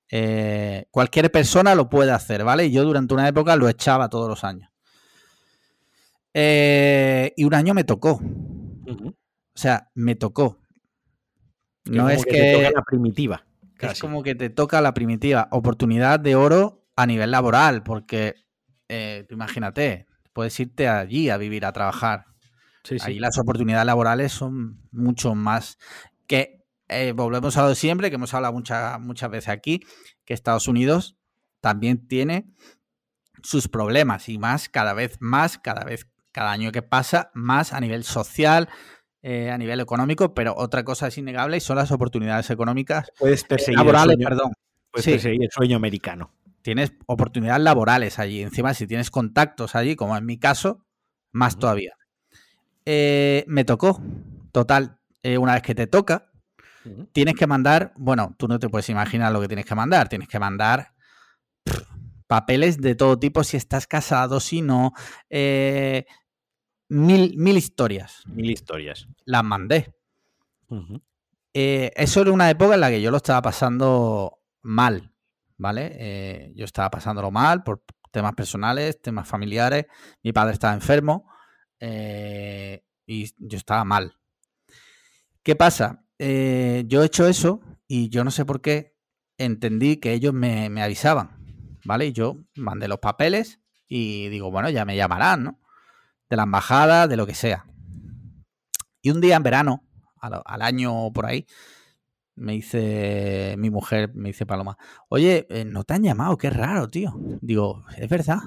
Eh, cualquier persona lo puede hacer, ¿vale? Yo durante una época lo echaba todos los años. Eh, y un año me tocó. O sea, me tocó. no es que. Te toca la primitiva. Es como que te toca la primitiva. Oportunidad de oro a nivel laboral, porque eh, imagínate, puedes irte allí a vivir, a trabajar. Ahí las oportunidades laborales son mucho más que eh, volvemos a lo de siempre, que hemos hablado muchas muchas veces aquí, que Estados Unidos también tiene sus problemas y más, cada vez más, cada vez, cada año que pasa, más a nivel social, eh, a nivel económico, pero otra cosa es innegable y son las oportunidades económicas Puedes perseguir laborales, perdón. Puedes perseguir el sueño americano. Tienes oportunidades laborales allí. Encima, si tienes contactos allí, como en mi caso, más todavía. Eh, me tocó. Total, eh, una vez que te toca, tienes que mandar, bueno, tú no te puedes imaginar lo que tienes que mandar, tienes que mandar papeles de todo tipo, si estás casado, si no, eh, mil, mil historias. Mil historias. Las mandé. eso era una época en la que yo lo estaba pasando mal, ¿vale? yo estaba pasándolo mal por temas personales, temas familiares, mi padre estaba enfermo eh, y yo estaba mal. ¿Qué pasa? Eh, yo he hecho eso y yo no sé por qué entendí que ellos me, avisaban, ¿vale? Y yo mandé los papeles y digo, bueno, ya me llamarán, ¿no? De la embajada, de lo que sea. Y un día en verano, al, año por ahí, me dice mi mujer, me dice Paloma, oye, eh, no te han llamado, qué raro, tío. Digo, es verdad.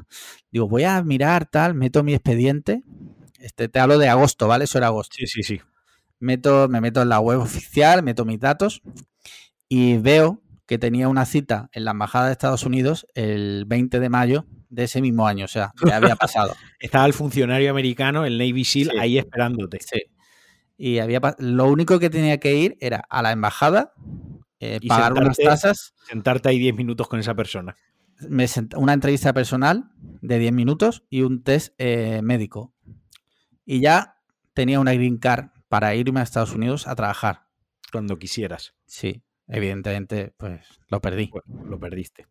Digo, voy a mirar tal, meto mi expediente este, te hablo de agosto, ¿vale? Eso era agosto. Sí, sí, sí. Meto, me meto en la web oficial, meto mis datos y veo que tenía una cita en la Embajada de Estados Unidos el 20 de mayo de ese mismo año, o sea, ya había pasado. Estaba el funcionario americano, el Navy SEAL, ahí esperándote. Sí. Y había lo único que tenía que ir era a la embajada, eh, pagar unas tasas. Sentarte ahí 10 minutos con esa persona. Me una entrevista personal de 10 minutos y un test eh, médico y ya tenía una green card para irme a Estados Unidos a trabajar. Cuando quisieras. Sí, evidentemente, pues lo perdí. Pues, lo perdiste.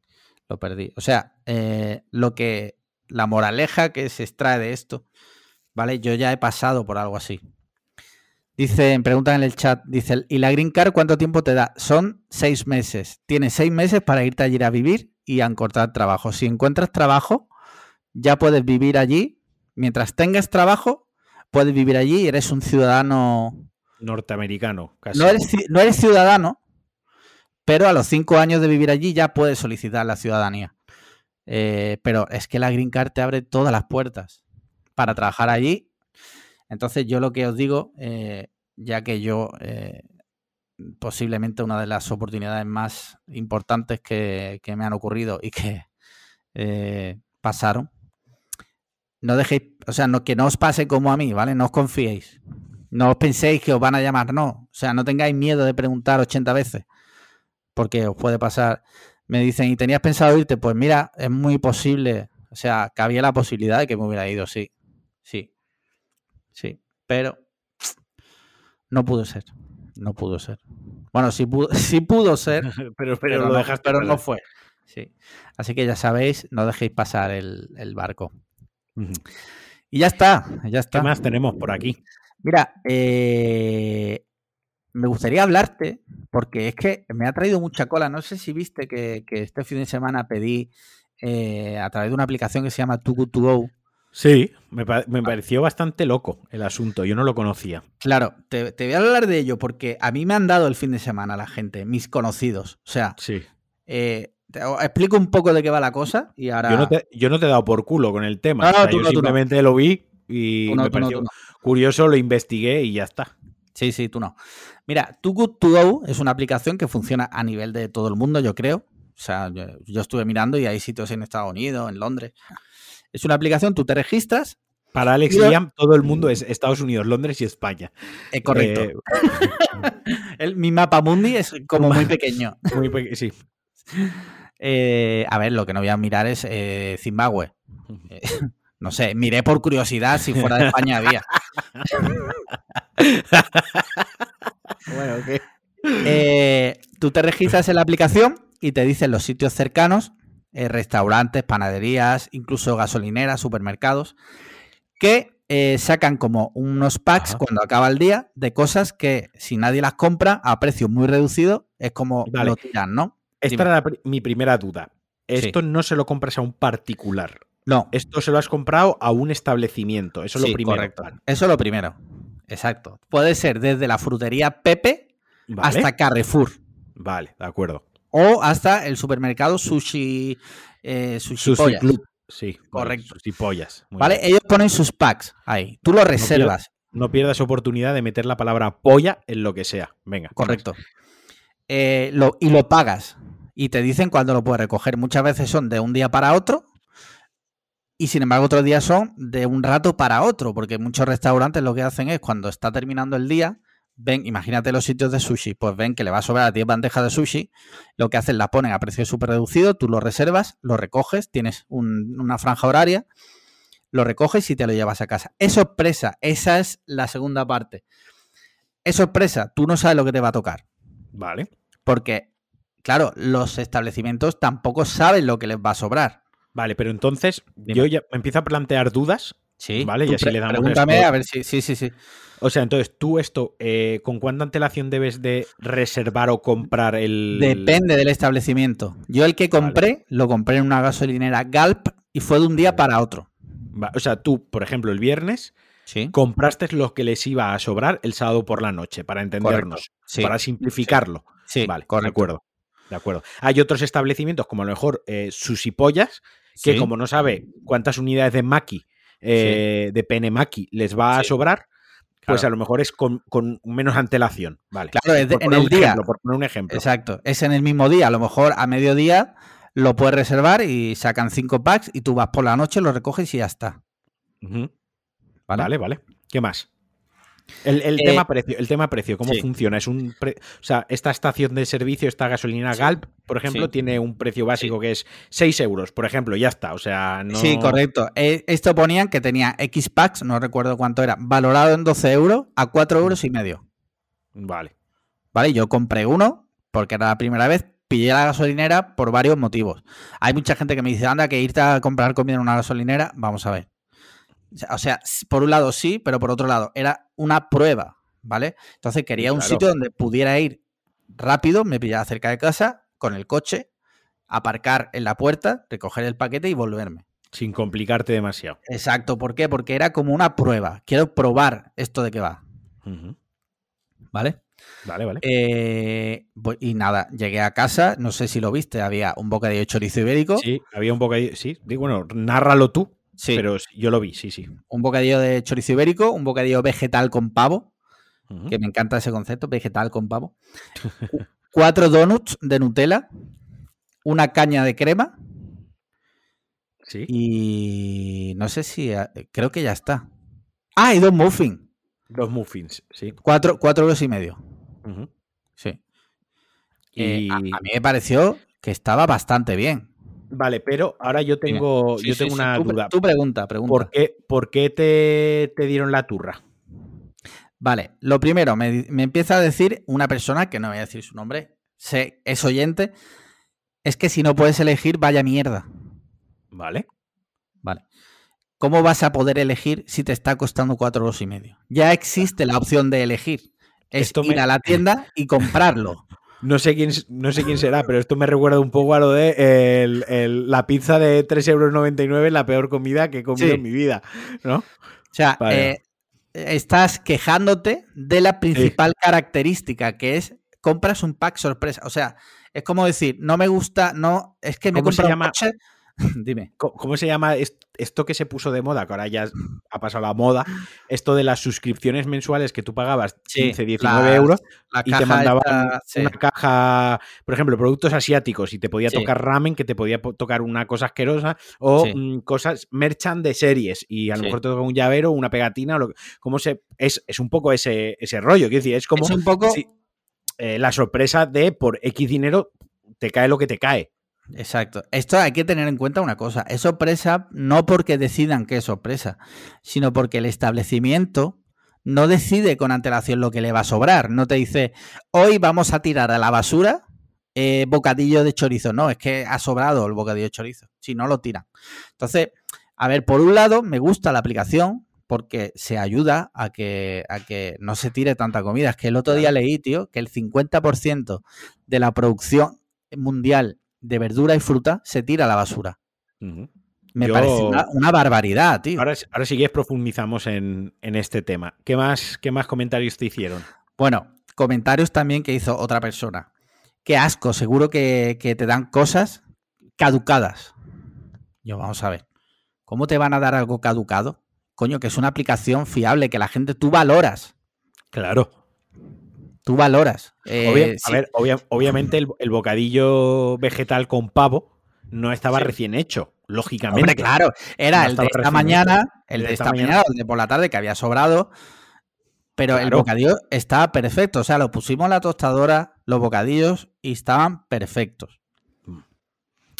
Lo perdí. O sea, eh, lo que. La moraleja que se extrae de esto, ¿vale? Yo ya he pasado por algo así. Dice, preguntan en el chat, dice, ¿y la Green Card cuánto tiempo te da? Son seis meses. Tienes seis meses para irte allí a vivir y a encontrar trabajo. Si encuentras trabajo, ya puedes vivir allí. Mientras tengas trabajo, puedes vivir allí y eres un ciudadano... Norteamericano, casi. No eres, no eres ciudadano, pero a los cinco años de vivir allí ya puedes solicitar la ciudadanía. Eh, pero es que la Green Card te abre todas las puertas para trabajar allí entonces yo lo que os digo, eh, ya que yo eh, posiblemente una de las oportunidades más importantes que, me han ocurrido y que eh, pasaron, no dejéis, o sea, no, que no os pase como a mí, ¿vale? No os confiéis. No os penséis que os van a llamar, no. O sea, no tengáis miedo de preguntar 80 veces, porque os puede pasar. Me dicen, ¿y tenías pensado irte? Pues mira, es muy posible, o sea, que había la posibilidad de que me hubiera ido, sí, sí. Sí, pero no pudo ser. No pudo ser. Bueno, sí pudo, sí pudo ser, pero, pero, lo dejaste pero no fue. Sí. Así que ya sabéis, no dejéis pasar el, barco. Y ya está, ya está. ¿Qué más tenemos por aquí? Mira, eh, me gustaría hablarte, porque es que me ha traído mucha cola. No sé si viste que, este fin de semana pedí eh, a través de una aplicación que se llama Too Good To Go Sí, me, pareció bastante loco el asunto, yo no lo conocía. Claro, te, voy a hablar de ello porque a mí me han dado el fin de semana la gente, mis conocidos. O sea, sí. Eh, te explico un poco de qué va la cosa y ahora... Yo no te, he dado por culo con el tema. yo simplemente lo vi y me pareció curioso, lo investigué y ya está. Sí, sí, tú no. Mira, Too Good To Go es una aplicación que funciona a nivel de todo el mundo, yo creo. O sea, yo estuve mirando y hay sitios en Estados Unidos, en Londres. Es una aplicación, tú te registras. Para Alex Liam, todo el mundo es Estados Unidos, Londres y España. Eh, correcto. Eh, mi mapa mundi es como muy pequeño. Muy pequeño, sí. Eh, a ver, lo que no voy a mirar es Zimbabue. no sé, miré por curiosidad si fuera de España había. bueno, ¿qué? tú te registras en la aplicación y te dicen los sitios cercanos eh, restaurantes, panaderías, incluso gasolineras, supermercados, que eh, sacan como unos packs cuando acaba el día de cosas que si nadie las compra a precio muy reducido, es como lo tiran, ¿no? Esta era mi primera duda. Esto no se lo compras a un particular. No. Esto se lo has comprado a un establecimiento. Eso es lo primero. Correcto. Eso es lo primero. Exacto. Puede ser desde la frutería Pepe hasta Carrefour. Vale, de acuerdo. O hasta el supermercado Sushi, eh, sushi, pollas. Sí, correcto. sushi pollas. vale, ellos ponen sus packs ahí. Tú lo reservas. No pierdas, oportunidad de meter la palabra polla en lo que sea. Venga. Correcto. Eh, y lo pagas. Y te dicen cuándo lo puedes recoger. Muchas veces son de un día para otro. Y sin embargo, otros días son de un rato para otro. Porque muchos restaurantes lo que hacen es cuando está terminando el día, ven, imagínate los sitios de sushi, pues ven que le va a sobrar a 10 bandejas de sushi, lo que hacen la ponen a precio súper reducido, tú lo reservas, lo recoges, tienes una franja horaria, lo recoges y te lo llevas a casa. Es sorpresa, esa es la segunda parte. Es sorpresa, tú no sabes lo que te va a tocar. Vale. Porque, claro, los establecimientos tampoco saben lo que les va a sobrar. Vale, pero entonces yo ya empiezo a plantear dudas. Sí, vale, y así le damos. Pregúntame a ver si. Sí, sí, sí. O sea, entonces tú esto, eh, ¿con cuánta antelación debes de reservar o comprar el...? Depende del establecimiento. Yo el que compré, lo compré en una gasolinera Galp y fue de un día para otro. O sea, tú, por ejemplo, el viernes compraste lo que les iba a sobrar el sábado por la noche, para entendernos, para simplificarlo. Sí, vale, de acuerdo. De acuerdo. Hay otros establecimientos, como a lo mejor eh, Susipollas, que como no sabe cuántas unidades de Maki, eh, de pene Maki les va a sobrar, pues a lo mejor es con, menos antelación. Vale. Claro, en el día. por poner un ejemplo. Exacto. Es en el mismo día. A lo mejor a mediodía lo puedes reservar y sacan cinco packs y tú vas por la noche, lo recoges y ya está. ¿Vale? ¿Vale? ¿Qué más? El, tema precio, el tema precio, ¿cómo funciona? Es un o sea, esta estación de servicio, esta gasolina Galp, por ejemplo, tiene un precio básico que es 6 euros, por ejemplo, ya está. O sea, no... Sí, correcto. esto ponían que tenía X packs, no recuerdo cuánto era, valorado en 12 euros a 4 euros y medio. Vale. Vale, yo compré uno porque era la primera vez, pillé la gasolinera por varios motivos. Hay mucha gente que me dice, anda, que irte a comprar comida en una gasolinera, vamos a ver. O sea, por un lado sí, pero por otro lado, era una prueba, ¿vale? Entonces quería un sitio donde pudiera ir rápido, me pillaba cerca de casa, con el coche, aparcar en la puerta, recoger el paquete y volverme. Sin complicarte demasiado. Exacto, ¿por qué? Porque era como una prueba. Quiero probar esto de qué va. ¿Vale? Vale, vale. Eh, y nada, llegué a casa, no sé si lo viste, había un bocadillo de chorizo ibérico. Sí, había un bocadillo, sí. Bueno, nárralo tú, sí. pero yo lo vi, sí, sí. Un bocadillo de chorizo ibérico, un bocadillo vegetal con pavo, que me encanta ese concepto, vegetal con pavo. Cuatro donuts de Nutella, una caña de crema. Sí. Y no sé si, eh, creo que ya está. Ah, y dos muffins. Dos muffins, sí. Cuatro, cuatro euros y medio. Sí. Eh, y... a, mí me pareció que estaba bastante bien. Vale, pero ahora yo tengo, yo tengo una duda. Tu pregunta, pregunta. ¿Por qué, por qué te, dieron la turra? Vale, lo primero, me, empieza a decir una persona, que no voy a decir su nombre, sé, es oyente, es que si no puedes elegir, vaya mierda. Vale. Vale. ¿Cómo vas a poder elegir si te está costando cuatro euros y medio? Ya existe la opción de elegir. Es ir a la tienda y comprarlo. No sé, quién, no sé quién será, pero esto me recuerda un poco a lo de la pizza de 3,99 euros, la peor comida que he comido en mi vida, ¿no? O sea, eh, estás quejándote de la principal característica, que es compras un pack sorpresa. O sea, es como decir, no me gusta, no, es que me compro un coche Dime. ¿Cómo se llama esto que se puso de moda, que ahora ya ha pasado la moda? Esto de las suscripciones mensuales que tú pagabas 15, 19 euros y te mandaban una caja, por ejemplo, productos asiáticos y te podía tocar ramen, que te podía tocar una cosa asquerosa o mm, cosas merchan de series y a lo mejor te toca un llavero, una pegatina, o ¿cómo se, es, un poco ese, ese rollo, quiero decir, es como un poco... Eh, la sorpresa de por X dinero te cae lo que te cae. Exacto. Esto hay que tener en cuenta una cosa. Es sorpresa no porque decidan que es sorpresa, sino porque el establecimiento no decide con antelación lo que le va a sobrar. No te dice, hoy vamos a tirar a la basura eh, bocadillo de chorizo. No, es que ha sobrado el bocadillo de chorizo. Si no lo tiran. Entonces, a ver, por un lado, me gusta la aplicación porque se ayuda a que, a que no se tire tanta comida. Es que el otro día leí, tío, que el 50% de la producción mundial de verdura y fruta se tira a la basura. Me parece una, barbaridad, tío. Ahora, ahora sí que profundizamos en, este tema. ¿Qué más, ¿Qué más comentarios te hicieron? Bueno, comentarios también que hizo otra persona. Qué asco, seguro que, que te dan cosas caducadas. Yo, vamos a ver. ¿Cómo te van a dar algo caducado? Coño, que es una aplicación fiable, que la gente tú valoras. Claro. Tú valoras. Eh, a ver, obviamente el, bocadillo vegetal con pavo no estaba recién hecho, lógicamente. Hombre, claro, era el de esta mañana, el de, esta mañana, el de por la tarde que había sobrado, pero el bocadillo estaba perfecto. O sea, lo pusimos en la tostadora, los bocadillos, y estaban perfectos.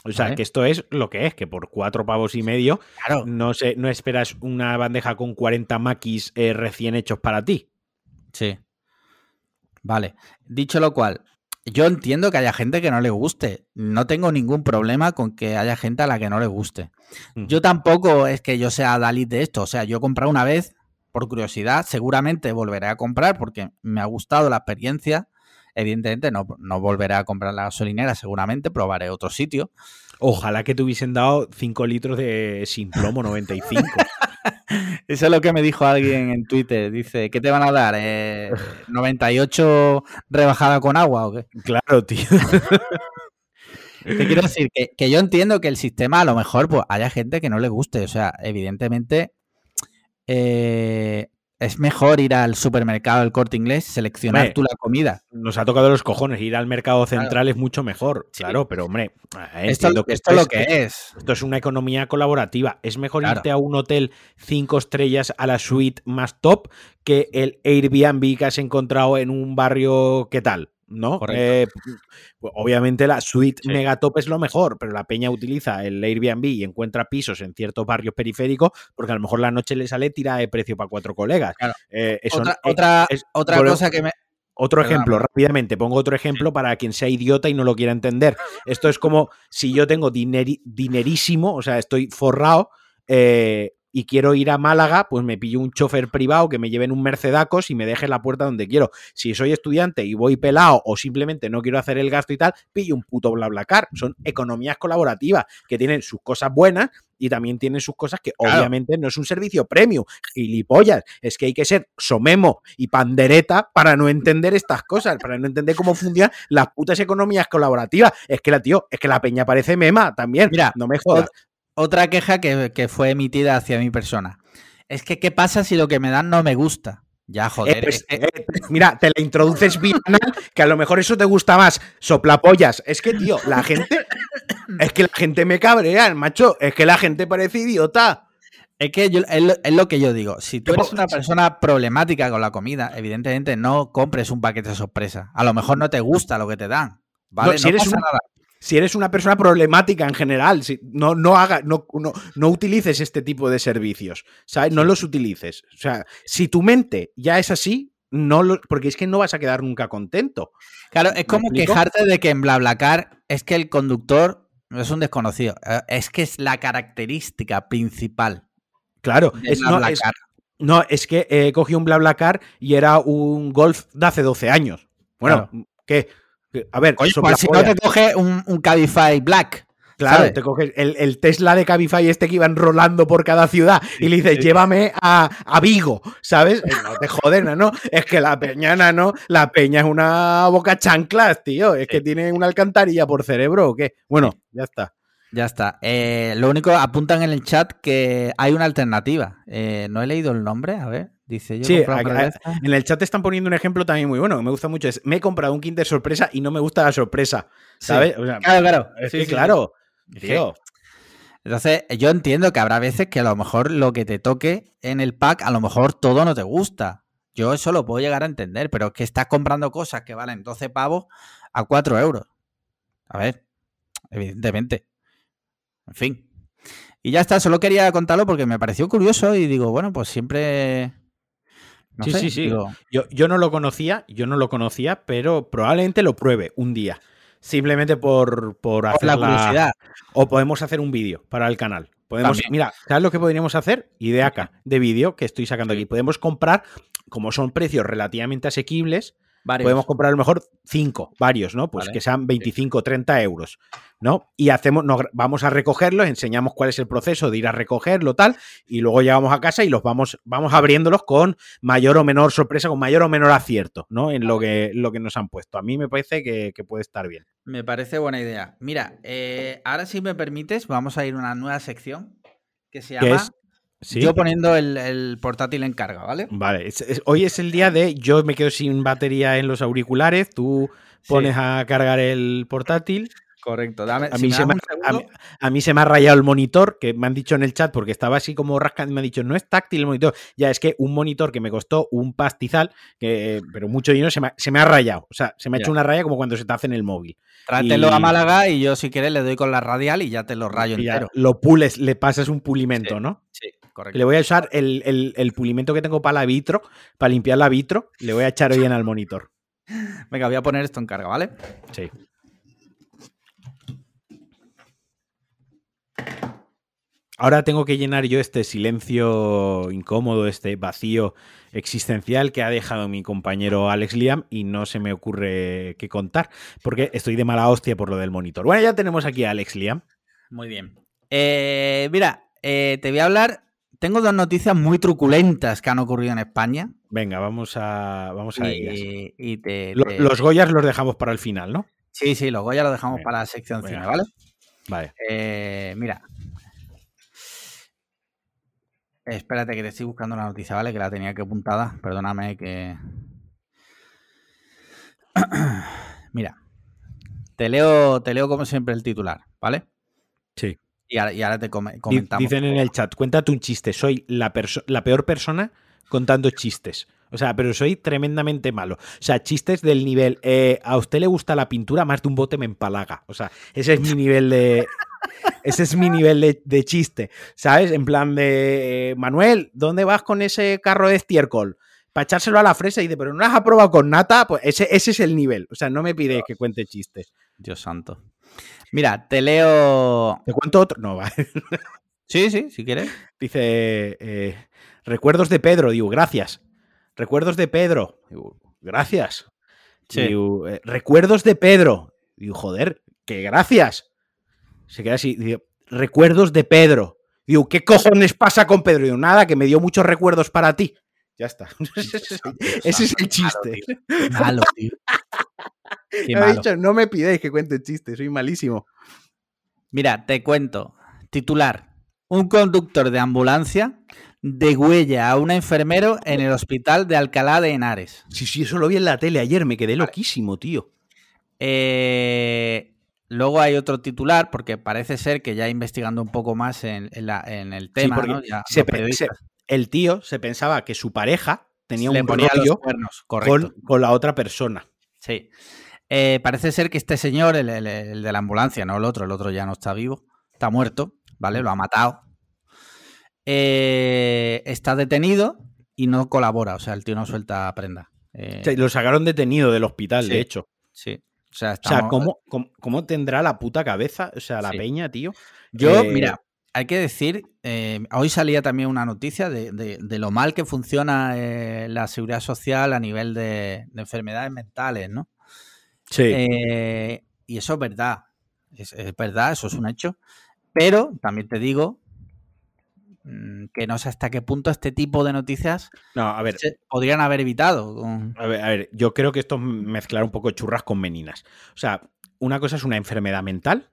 O sea, que esto es lo que es, que por cuatro pavos y medio no, se, no esperas una bandeja con 40 maquis eh, recién hechos para ti. Sí. Vale. Dicho lo cual, yo entiendo que haya gente que no le guste. No tengo ningún problema con que haya gente a la que no le guste. Yo tampoco es que yo sea Dalit de esto. O sea, yo he comprado una vez por curiosidad. Seguramente volveré a comprar porque me ha gustado la experiencia. Evidentemente no, no volveré a comprar la gasolinera, seguramente probaré otro sitio. Ojalá que te hubiesen dado 5 litros de sin plomo 95. Eso es lo que me dijo alguien en Twitter. Dice, ¿qué te van a dar? ¿98 eh, rebajada con agua o qué? Claro, tío. Te quiero decir que, yo entiendo que el sistema a lo mejor pues haya gente que no le guste. O sea, evidentemente eh, es mejor ir al supermercado del corte inglés, seleccionar tú la comida. Nos ha tocado los cojones, ir al mercado central es mucho mejor, claro, pero hombre, eh, esto, que esto, es lo que es. Esto es una economía colaborativa. Es mejor irte a un hotel cinco estrellas a la suite más top que el Airbnb que has encontrado en un barrio, ¿qué tal? ¿No? Eh, pues, obviamente la suite megatop es lo mejor, pero la peña utiliza el Airbnb y encuentra pisos en ciertos barrios periféricos porque a lo mejor la noche le sale tira de precio para cuatro colegas. Eh, otra, otra, cosa que me... Otro ejemplo, rápidamente, pongo otro ejemplo para quien sea idiota y no lo quiera entender. Esto es como si yo tengo dinerísimo, o sea, estoy forrado, eh, y quiero ir a Málaga, pues me pillo un chofer privado que me lleve en un Mercedacos y me deje la puerta donde quiero. Si soy estudiante y voy pelado o simplemente no quiero hacer el gasto y tal, pillo un puto BlaBlaCar. Son economías colaborativas que tienen sus cosas buenas y también tienen sus cosas que obviamente no es un servicio premium. Gilipollas. Es que hay que ser somemo y pandereta para no entender estas cosas, para no entender cómo funcionan las putas economías colaborativas. Es que la tío, es que la peña parece mema también. Mira, no me jodas otra queja que, fue emitida hacia mi persona. Es que, ¿qué pasa si lo que me dan no me gusta? Ya, joder. Eh, pues, eh, mira, te la introduces bien, que a lo mejor eso te gusta más. Soplapollas. Es que, tío, la gente. Es que la gente me cabrea, macho. Es que la gente parece idiota. Es que es, lo, que yo digo. Si tú eres una persona problemática con la comida, evidentemente no compres un paquete de sorpresa. A lo mejor no te gusta lo que te dan. ¿vale? si eres nada si eres una persona problemática en general, si, no, no, haga, no, no, utilices este tipo de servicios, ¿sabes? No los utilices. O sea, si tu mente ya es así, no lo, porque es que no vas a quedar nunca contento. Claro, es como quejarte de que en BlaBlaCar es que el conductor no es un desconocido, eh, es que es la característica principal. Claro, es, no, es, que he cogido un BlaBlaCar y era un Golf de hace 12 años. Bueno, ¿qué? A ver, pues si no te coge un, Cabify Black. Claro, te coges el, Tesla de Cabify este que iban rolando por cada ciudad y le dices, llévame a, Vigo, ¿sabes? Eh, no te joden, ¿no? Es que la peña, ¿no? La peña es una boca chanclas, tío. Es que tiene una alcantarilla por cerebro o qué. Bueno, ya está. Ya está. Eh, lo único, apuntan en el chat que hay una alternativa. Eh, no he leído el nombre, a ver. Dice yo. Sí, en el chat están poniendo un ejemplo también muy bueno, que me gusta mucho. Es, me he comprado un Kinder sorpresa y no me gusta la sorpresa. ¿Sabes? claro, claro. sí, claro. Entonces, yo entiendo que habrá veces que a lo mejor lo que te toque en el pack, a lo mejor todo no te gusta. Yo eso lo puedo llegar a entender, pero es que estás comprando cosas que valen 12 pavos a 4 euros. A ver, evidentemente. En fin. Y ya está, solo quería contarlo porque me pareció curioso y digo, bueno, pues siempre... sí, sí, sí, yo, yo no lo conocía, yo no lo conocía, pero probablemente lo pruebe un día. Simplemente por, por hacer la curiosidad. O podemos hacer un vídeo para el canal. Podemos, mira, ¿sabes lo que podríamos hacer? Idea acá, de vídeo que estoy sacando aquí. Podemos comprar, como son precios relativamente asequibles, Podemos comprar a lo mejor cinco, varios, ¿no? Pues que sean 25, 30 euros, ¿no? Y hacemos, nos, vamos a recogerlos, enseñamos cuál es el proceso de ir a recogerlo, tal, y luego llegamos a casa y los vamos, vamos abriéndolos con mayor o menor sorpresa, con mayor o menor acierto, ¿no? En lo que, lo que nos han puesto. A mí me parece que, puede estar bien. Me parece buena idea. Mira, eh, ahora si me permites, vamos a ir a una nueva sección que se llama yo poniendo el, portátil en carga, ¿vale? Vale, hoy es el día de yo me quedo sin batería en los auriculares, tú pones a cargar el portátil. Correcto, dame, a, mí se me, a, mí se me ha rayado el monitor, que me han dicho en el chat, porque estaba así como rascando y me han dicho, no es táctil el monitor. Ya es que un monitor que me costó un pastizal, que, pero mucho dinero, se me, se me ha rayado. O sea, se me ha hecho una raya como cuando se te hace en el móvil. Trátelo a Málaga y yo si quieres le doy con la radial y ya te lo rayo entero. lo pules, le pasas un pulimento, ¿no? Sí. Le voy a usar el, el, pulimento que tengo para la vitro, para limpiar la vitro, le voy a echar bien al monitor. Venga, voy a poner esto en carga, ¿vale? Sí. Ahora tengo que llenar yo este silencio incómodo, este vacío existencial que ha dejado mi compañero Alex Liam y no se me ocurre qué contar, porque estoy de mala hostia por lo del monitor. Bueno, ya tenemos aquí a Alex Liam. Muy bien. Eh, mira, eh, te voy a hablar tengo dos noticias muy truculentas que han ocurrido en España. Venga, vamos a, vamos a ellas. Los Goyas los dejamos para el final, ¿no? Sí, sí, los Goyas los dejamos para la sección final, ¿vale? Vale. Eh, mira. Espérate que te estoy buscando la noticia, ¿vale? Que la tenía que apuntada. Perdóname que... Mira, te leo, te leo como siempre el titular, ¿vale? Sí. Y ahora, te comentamos. Dicen en el chat, cuéntate un chiste, soy la, la peor persona contando chistes. O sea, pero soy tremendamente malo. O sea, chistes del nivel, eh, a usted le gusta la pintura, más de un bote me empalaga. O sea, ese es mi nivel de... Ese es mi nivel de, chiste, ¿sabes? En plan de, eh, Manuel, ¿dónde vas con ese carro de estiércol? Para echárselo a la fresa y dice, pero no has aprobado con nata, pues ese, ese es el nivel. O sea, no me pides que cuente chistes. Dios santo. Mira, te leo. ¿Te cuento otro? No, va. Sí, sí, si quieres. Dice, eh, recuerdos de Pedro, digo, gracias. Recuerdos de Pedro, digo, gracias. Digo, eh, recuerdos de Pedro. Digo, joder, que gracias. Se queda así, digo, recuerdos de Pedro. Digo, ¿qué cojones pasa con Pedro? Digo, nada, que me dio muchos recuerdos para ti. Ya está. Ese es el chiste. Malo, tío. Dicho, no me pidáis que cuente chistes, soy malísimo. Mira, te cuento. Titular. Un conductor de ambulancia degüella a un enfermero en el hospital de Alcalá de Henares. Sí, sí, eso lo vi en la tele ayer, me quedé loquísimo, tío. Eh, luego hay otro titular, porque parece ser que ya investigando un poco más en, el tema, el tío se pensaba que su pareja tenía un rollo con, con, la otra persona. Sí. Eh, parece ser que este señor, el, de la ambulancia, no el otro, el otro ya no está vivo, está muerto, ¿vale? Lo ha matado. Eh, está detenido y no colabora, o sea, el tío no suelta prenda. Eh, lo sacaron detenido del hospital, de hecho. Sí. O sea, ¿cómo, tendrá la puta cabeza? O sea, la peña, tío. Yo, mira, hay que decir, hoy salía también una noticia de, lo mal que funciona la seguridad social a nivel de, enfermedades mentales, ¿no? Sí. Eh, y eso es verdad. Es, verdad, eso es un hecho. Pero también te digo que no sé hasta qué punto este tipo de noticias no, a ver, se podrían haber evitado. A ver, a ver, yo creo que esto es mezclar un poco churras con meninas. O sea, una cosa es una enfermedad mental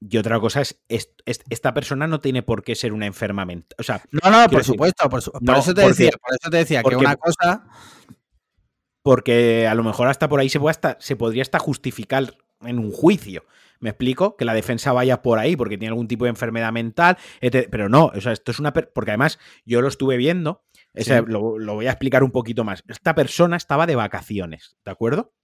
y otra cosa es, esta persona no tiene por qué ser una enferma mental. O sea, no, no, por supuesto. Por, eso te decía, por eso te decía que una cosa porque a lo mejor hasta por ahí se, puede hasta, se podría hasta justificar en un juicio. ¿Me explico? Que la defensa vaya por ahí porque tiene algún tipo de enfermedad mental, pero no, o sea, esto es una... Porque además yo lo estuve viendo, lo, lo, voy a explicar un poquito más. Esta persona estaba de vacaciones, ¿de acuerdo?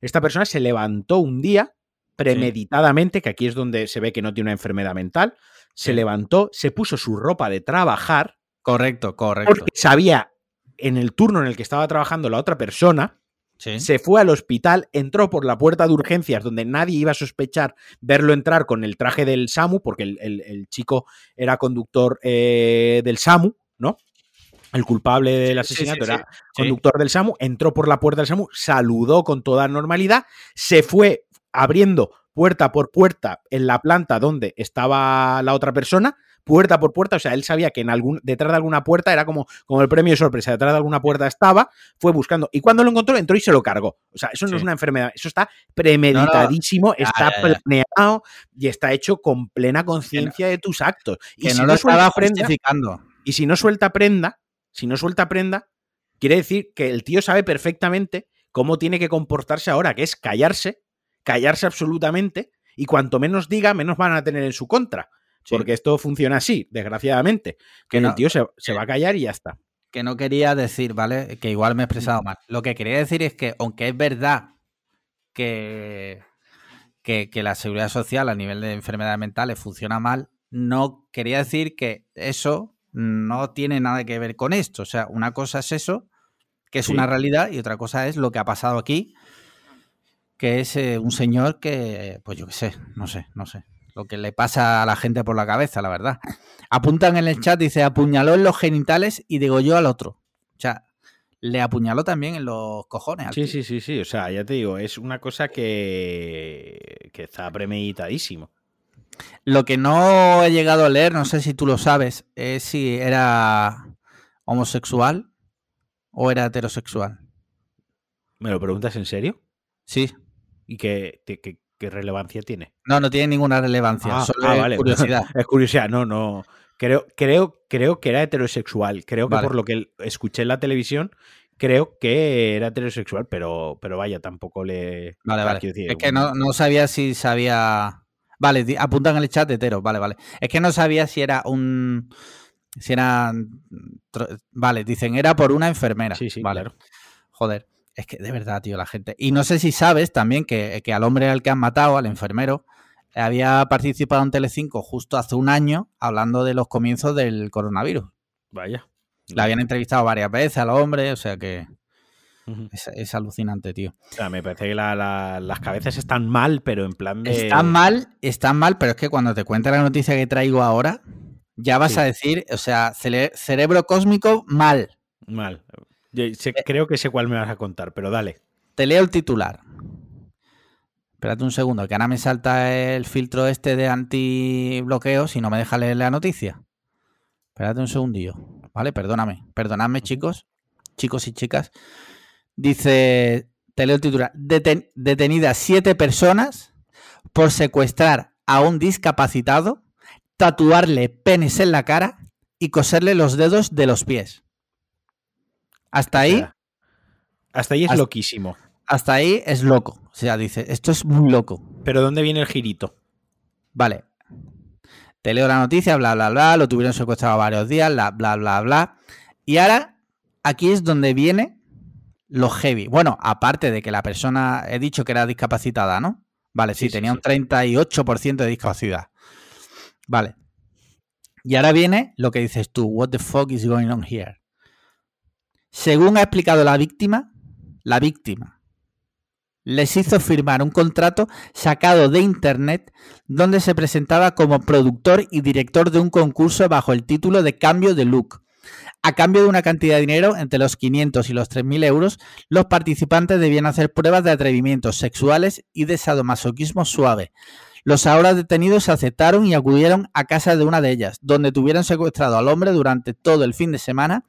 Esta persona se levantó un día premeditadamente, que aquí es donde se ve que no tiene una enfermedad mental, se levantó, se puso su ropa de trabajar. Correcto, correcto. Porque sabía en el turno en el que estaba trabajando la otra persona, se fue al hospital, entró por la puerta de urgencias donde nadie iba a sospechar verlo entrar con el traje del SAMU, porque el, chico era conductor eh, del SAMU, ¿no? El culpable del asesinato era conductor del SAMU, entró por la puerta del SAMU, saludó con toda normalidad, se fue abriendo puerta por puerta en la planta donde estaba la otra persona, puerta por puerta, o sea, él sabía que en algún, detrás de alguna puerta era como, como el premio de sorpresa, detrás de alguna puerta estaba, fue buscando, y cuando lo encontró, entró y se lo cargó. O sea, eso no es una enfermedad, eso está premeditadísimo, está planeado y está hecho con plena conciencia de tus actos. Y si no, lo estaba prenda, Y si no suelta prenda, si no suelta prenda, quiere decir que el tío sabe perfectamente cómo tiene que comportarse ahora, que es callarse, callarse absolutamente, y cuanto menos diga, menos van a tener en su contra. Porque esto funciona así, desgraciadamente. Que el tío se, va a callar y ya está. Que no quería decir, ¿vale? Que igual me he expresado mal. Lo que quería decir es que, aunque es verdad que, que, la seguridad social a nivel de enfermedades mentales funciona mal, no quería decir que eso no tiene nada que ver con esto. O sea, una cosa es eso, que es una realidad, y otra cosa es lo que ha pasado aquí, que es eh, un señor que, pues yo qué sé, no sé, no sé lo que le pasa a la gente por la cabeza, la verdad. Apuntan en el chat, dice, apuñaló en los genitales y yo al otro. O sea, le apuñaló también en los cojones. sí, sí, sí, sí. O sea, ya te digo, es una cosa que, que está premeditadísimo. Lo que no he llegado a leer, no sé si tú lo sabes, es si era homosexual o era heterosexual. ¿Me lo preguntas en serio? Sí. ¿Y qué, ¿Qué relevancia tiene? No, no tiene ninguna relevancia, ah, solo ah, es curiosidad. es curiosidad, no, no. Creo, creo, creo que era heterosexual. Creo que por lo que escuché en la televisión, creo que era heterosexual, pero, pero vaya, tampoco le. Vale, vale. es que no, no, sabía si sabía. Vale, apuntan en el chat hetero, vale, vale. Es que no sabía si era un. Si era. Vale, dicen, era por una enfermera. Sí, sí, vale. Joder, es que de verdad, tío, la gente. Y no sé si sabes también que, que al hombre al que han matado, al enfermero, había participado en Telecinco justo hace un año hablando de los comienzos del coronavirus. Vaya. La habían entrevistado varias veces al hombre, o sea que es, alucinante, tío. O sea, me parece que las cabezas están mal, pero en plan de... Están mal, están mal, pero es que cuando te cuente la noticia que traigo ahora, ya vas a decir, o sea, cerebro cósmico mal. Mal. Eh, creo que sé cuál me vas a contar, pero dale. Te leo el titular. Espérate un segundo, que ahora me salta el filtro este de anti-bloqueo si no me deja leer la noticia. Espérate un segundillo. ¿Vale? Perdóname. Perdonadme, chicos. Chicos y chicas. Dice, te leo el titular. detenidas siete personas por secuestrar a un discapacitado, tatuarle penes en la cara y coserle los dedos de los pies. Hasta ahí. Hasta ahí es loquísimo. Hasta ahí es loco. O sea, dice, esto es muy loco. Pero ¿dónde viene el girito? Vale. Te leo la noticia, bla, bla, bla. Lo tuvieron secuestrado varios días, bla, bla, bla, bla. Y ahora, aquí es donde viene lo heavy. Bueno, aparte de que la persona, he dicho que era discapacitada, ¿no? Vale, sí, tenía un 38% de discapacidad. Vale. Y ahora viene lo que dices tú, what the fuck is going on here? Según ha explicado la víctima, la víctima les hizo firmar un contrato sacado de internet donde se presentaba como productor y director de un concurso bajo el título de cambio de look. A cambio de una cantidad de dinero entre los 500 y los 3.000 euros, los participantes debían hacer pruebas de atrevimientos sexuales y de sadomasoquismo suave. Los ahora detenidos aceptaron y acudieron a casa de una de ellas, donde tuvieron secuestrado al hombre durante todo el fin de semana,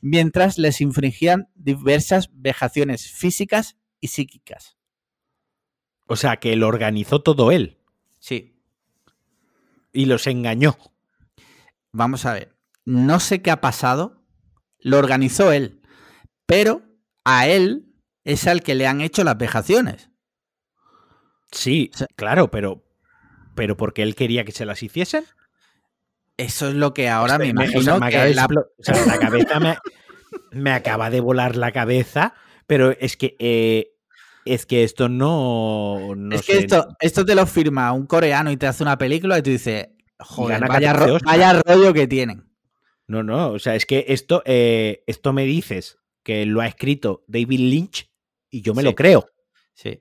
mientras les infringían diversas vejaciones físicas y psíquicas. O sea, que lo organizó todo él. Sí. Y los engañó. Vamos a ver. No sé qué ha pasado. Lo organizó él. Pero a él es al que le han hecho las vejaciones. Sí, claro, pero pero porque él quería que se las hiciesen. Eso es lo que ahora me imagino que la... cabeza me, acaba de volar la cabeza, pero es que eh, es que esto no, es que esto, esto te lo firma un coreano y te hace una película y tú dices, joder, vaya, rollo que tienen. No, no, o sea, es que esto, eh, esto me dices que lo ha escrito David Lynch y yo me lo creo. Sí.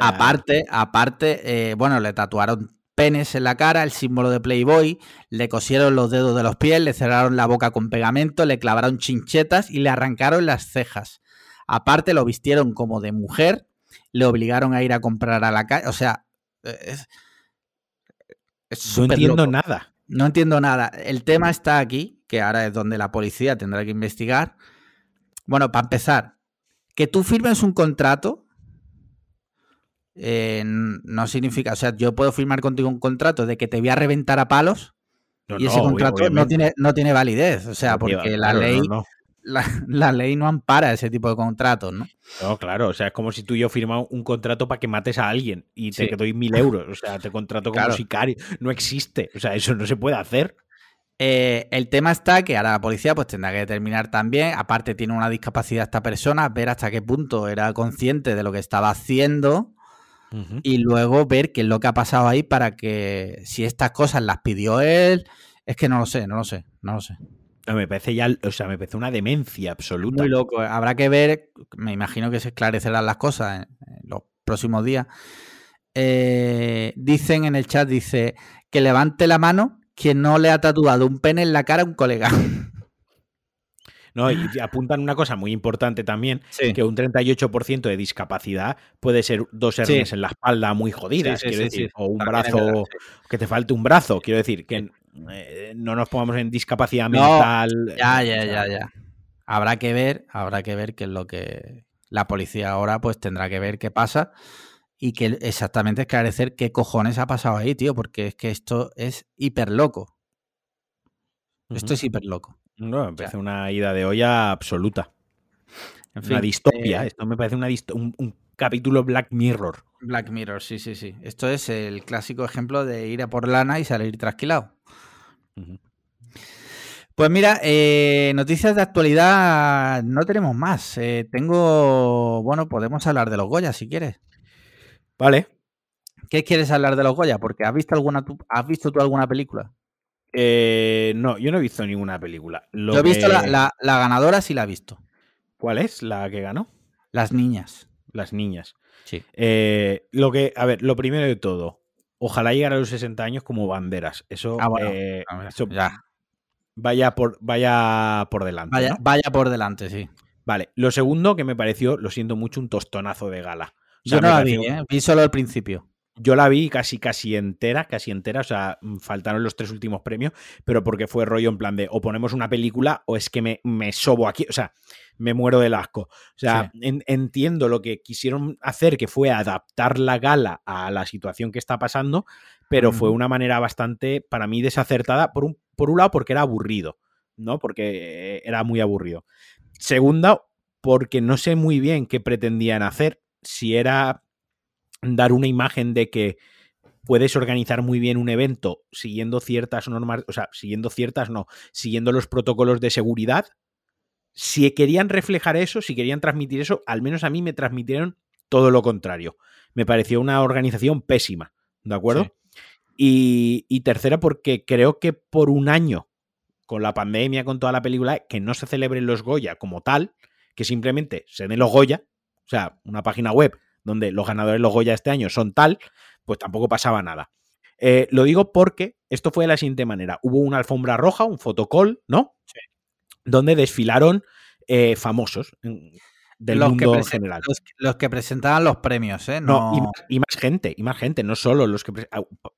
aparte, aparte, eh, bueno, le tatuaron penes en la cara, el símbolo de Playboy, le cosieron los dedos de los pies, le cerraron la boca con pegamento, le clavaron chinchetas y le arrancaron las cejas. Aparte lo vistieron como de mujer, le obligaron a ir a comprar a la calle, o sea, es, no entiendo nada. No entiendo nada. El tema está aquí, que ahora es donde la policía tendrá que investigar. Bueno, para empezar, que tú firmes un contrato eh, no significa, o sea, yo puedo firmar contigo un contrato de que te voy a reventar a palos y ese contrato no tiene, no tiene validez, o sea, porque la ley... La, ley no ampara ese tipo de contratos, ¿no? No, claro, o sea, es como si tú y yo firmamos un contrato para que mates a alguien y te doy mil euros, o sea, te contrato como sicario. No existe, o sea, eso no se puede hacer. Eh, el tema está que ahora la policía pues tendrá que determinar también, aparte tiene una discapacidad esta persona, ver hasta qué punto era consciente de lo que estaba haciendo y luego ver qué es lo que ha pasado ahí para que si estas cosas las pidió él, es que no lo sé, no lo sé, no lo sé. Me parece ya, o sea, me parece una demencia absoluta. Muy loco. Eh. Habrá que ver, me imagino que se esclarecerán las cosas en, los próximos días. Eh, dicen en el chat, dice, que levante la mano quien no le ha tatuado un pene en la cara a un colega. ¿no? Y apuntan una cosa muy importante también, que un 38% de discapacidad puede ser dos hernias en la espalda muy jodidas, quiero decir, o un brazo, que te falte un brazo, quiero decir, que eh, no nos pongamos en discapacidad mental. Ya, ya, ya, ya. Habrá que ver, habrá que ver qué es lo que la policía ahora pues tendrá que ver qué pasa y que exactamente esclarecer qué cojones ha pasado ahí, tío, porque es que esto es hiper loco. Esto es hiper loco. No, me parece una ida de olla absoluta. En fin, una distopia. Eh, esto me parece una un, capítulo Black Mirror. Black Mirror, sí, sí, sí. Esto es el clásico ejemplo de ir a por lana y salir trasquilado. Pues mira, eh, noticias de actualidad no tenemos más. Eh, tengo, bueno, podemos hablar de los Goya si quieres. Vale. ¿Qué quieres hablar de los Goya? Porque has visto alguna, has visto tú alguna película. Eh, no, yo no he visto ninguna película. yo he visto la, la, ganadora, sí la he visto. ¿Cuál es la que ganó? Las niñas. Las niñas. Sí. Eh, lo que, a ver, lo primero de todo, ojalá llegara a los 60 años como banderas. Eso, ah, eh, ya. Vaya por, vaya por delante. Vaya, vaya por delante, sí. Vale, lo segundo que me pareció, lo siento mucho, un tostonazo de gala. yo no la vi, vi solo el principio. Yo la vi casi, casi entera, casi entera, o sea, mm, faltaron los tres últimos premios, pero porque fue rollo en plan de o ponemos una película o es que me, me sobo aquí, o sea, me muero del asco. O sea, entiendo lo que quisieron hacer, que fue adaptar la gala a la situación que está pasando, pero fue una manera bastante, para mí, desacertada, por un, por un lado, porque era aburrido, ¿no? Porque era muy aburrido. Segunda, porque no sé muy bien qué pretendían hacer, si era dar una imagen de que puedes organizar muy bien un evento siguiendo ciertas normas, o sea, siguiendo ciertas, no, siguiendo los protocolos de seguridad. Si querían reflejar eso, si querían transmitir eso, al menos a mí me transmitieron todo lo contrario. Me pareció una organización pésima, ¿de acuerdo? Y, y, tercera, porque creo que por un año, con la pandemia, con toda la película, que no se celebren los Goya como tal, que simplemente se den los Goya, o sea, una página web donde los ganadores de los Goya este año son tal, pues tampoco pasaba nada. Eh, lo digo porque esto fue de la siguiente manera. Hubo una alfombra roja, un fotocall, ¿no? Sí. Donde desfilaron eh, famosos del mundo en general. Los, que presentaban los premios, ¿eh? No, y, más, gente, y más gente, no solo los que...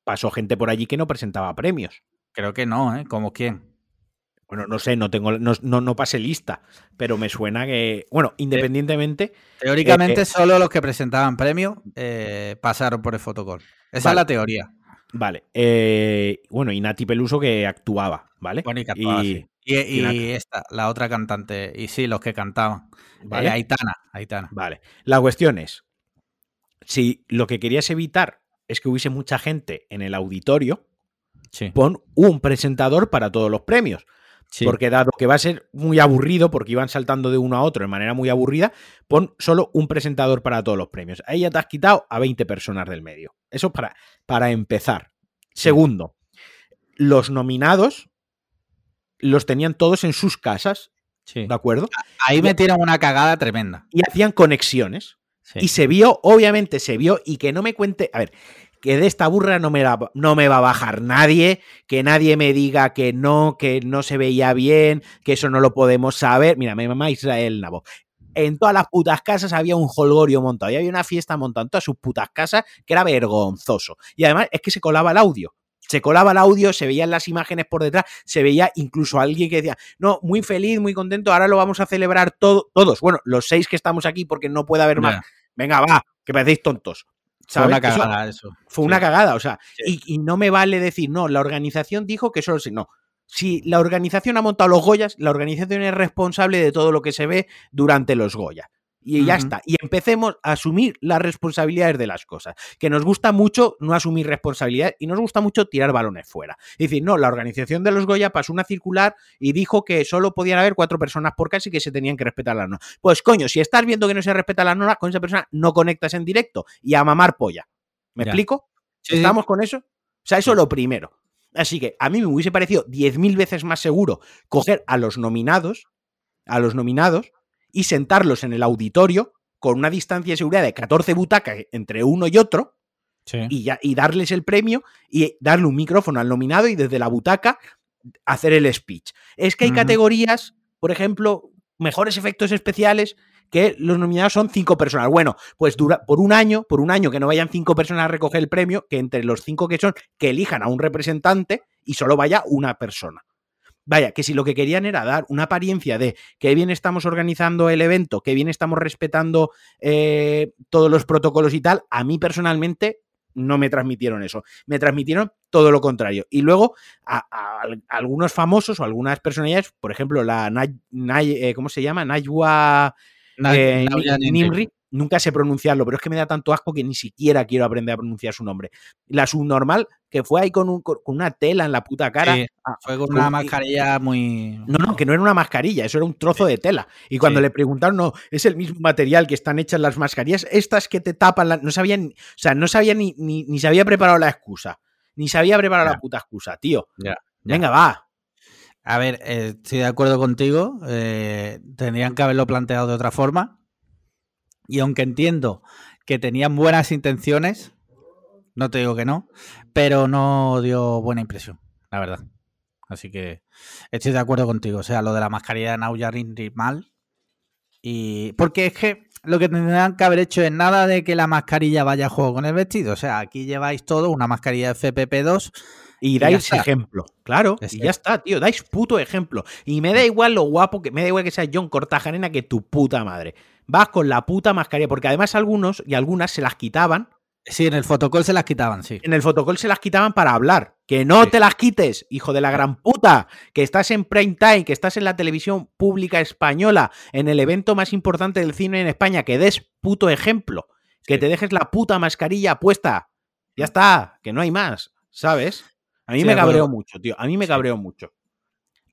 Pasó gente por allí que no presentaba premios. Creo que no, ¿eh? ¿Como quién? Bueno, no sé, no tengo, no, no, pasé lista, pero me suena que, bueno, independientemente. Teóricamente, eh, solo los que presentaban premio eh, pasaron por el fotocall. Esa es la teoría. Vale. Eh, bueno, y Nati Peluso que actuaba, ¿vale? Bueno, y actuaba, y, y, esta, la otra cantante, y sí, los que cantaban. ¿Vale? Aitana, Aitana. Vale. La cuestión es: si lo que querías evitar es que hubiese mucha gente en el auditorio, pon un presentador para todos los premios. Porque dado que va a ser muy aburrido, porque iban saltando de uno a otro de manera muy aburrida, pon solo un presentador para todos los premios. Ahí ya te has quitado a 20 personas del medio. Eso para, para empezar. Segundo, los nominados los tenían todos en sus casas. ¿De acuerdo? Ahí metieron una cagada tremenda. Y hacían conexiones. Y se vio, obviamente se vio, y que no me cuente. A ver, que de esta burra no me, no me va a bajar nadie, que nadie me diga que no, que no se veía bien, que eso no lo podemos saber. Mira, mi mamá Israel Nabo. En todas las putas casas había un holgorio montado y había una fiesta montada en todas sus putas casas que era vergonzoso. Y además es que se colaba el audio se colaba el audio, se veían las imágenes por detrás, se veía incluso alguien que decía, no, muy feliz, muy contento, ahora lo vamos a celebrar todo, todos, bueno, los seis que estamos aquí porque no puede haber más. Venga, va, que parecéis tontos. Fue una cagada eso. Fue una cagada, o sea, y, no me vale decir, no, la organización dijo que solo si no. Si la organización ha montado los Goyas, la organización es responsable de todo lo que se ve durante los Goya y ya está. Y empecemos a asumir las responsabilidades de las cosas. Que nos gusta mucho no asumir responsabilidades y nos gusta mucho tirar balones fuera. Es decir, no, la organización de los Goya pasó una circular y dijo que solo podían haber cuatro personas por casa y que se tenían que respetar las normas. Pues coño, si estás viendo que no se respeta las normas, con esa persona no conectas en directo y a mamar polla. ¿Me explico? ¿Estamos con eso? O sea, eso es lo primero. Así que a mí me hubiese parecido 10.000 veces más seguro coger a los nominados, a los nominados, y sentarlos en el auditorio con una distancia de seguridad de 14 butacas entre uno y otro y, ya, y darles el premio y darle un micrófono al nominado y desde la butaca hacer el speech. Es que hay categorías, por ejemplo, mejores efectos especiales que los nominados son cinco personas. Bueno, pues dura por un año, por un año que no vayan cinco personas a recoger el premio, que entre los cinco que son, que elijan a un representante y solo vaya una persona. Vaya, que si lo que querían era dar una apariencia de que bien estamos organizando el evento, que bien estamos respetando eh, todos los protocolos y tal, a mí personalmente no me transmitieron eso. Me transmitieron todo lo contrario. Y luego, a, algunos famosos o algunas personalidades, por ejemplo, la eh, ¿cómo se llama? Najwa eh, Nimri, nunca sé pronunciarlo, pero es que me da tanto asco que ni siquiera quiero aprender a pronunciar su nombre. La subnormal, que fue ahí con, una tela en la puta cara. Fue con una mascarilla muy. No, no, que no era una mascarilla, eso era un trozo de tela. Y cuando le preguntaron, no, es el mismo material que están hechas las mascarillas, estas que te tapan, la... no sabían, o sea, no sabía ni, ni, se había preparado la excusa. Ni se había preparado la puta excusa, tío. Venga, va. A ver, eh, estoy de acuerdo contigo. Eh, tendrían que haberlo planteado de otra forma. Y aunque entiendo que tenían buenas intenciones, no te digo que no, pero no dio buena impresión, la verdad. Así que estoy de acuerdo contigo. O sea, lo de la mascarilla de Nauja mal. Y. Porque es que lo que tendrían que haber hecho es nada de que la mascarilla vaya a juego con el vestido. O sea, aquí lleváis todo, una mascarilla FPP2. Y dais ejemplo, claro, y ya está, tío, dais puto ejemplo. Y me da igual lo guapo, que me da igual que sea John Cortajarena que tu puta madre vas con la puta mascarilla, porque además algunos y algunas se las quitaban. Sí, en el fotocall se las quitaban, sí. En el fotocall se las quitaban para hablar. Que no te las quites, hijo de la gran puta. Que estás en prime time, que estás en la televisión pública española, en el evento más importante del cine en España, que des puto ejemplo. Que te dejes la puta mascarilla puesta. Ya está, que no hay más, ¿sabes? A mí me cabreó mucho, tío. A mí me cabreó mucho.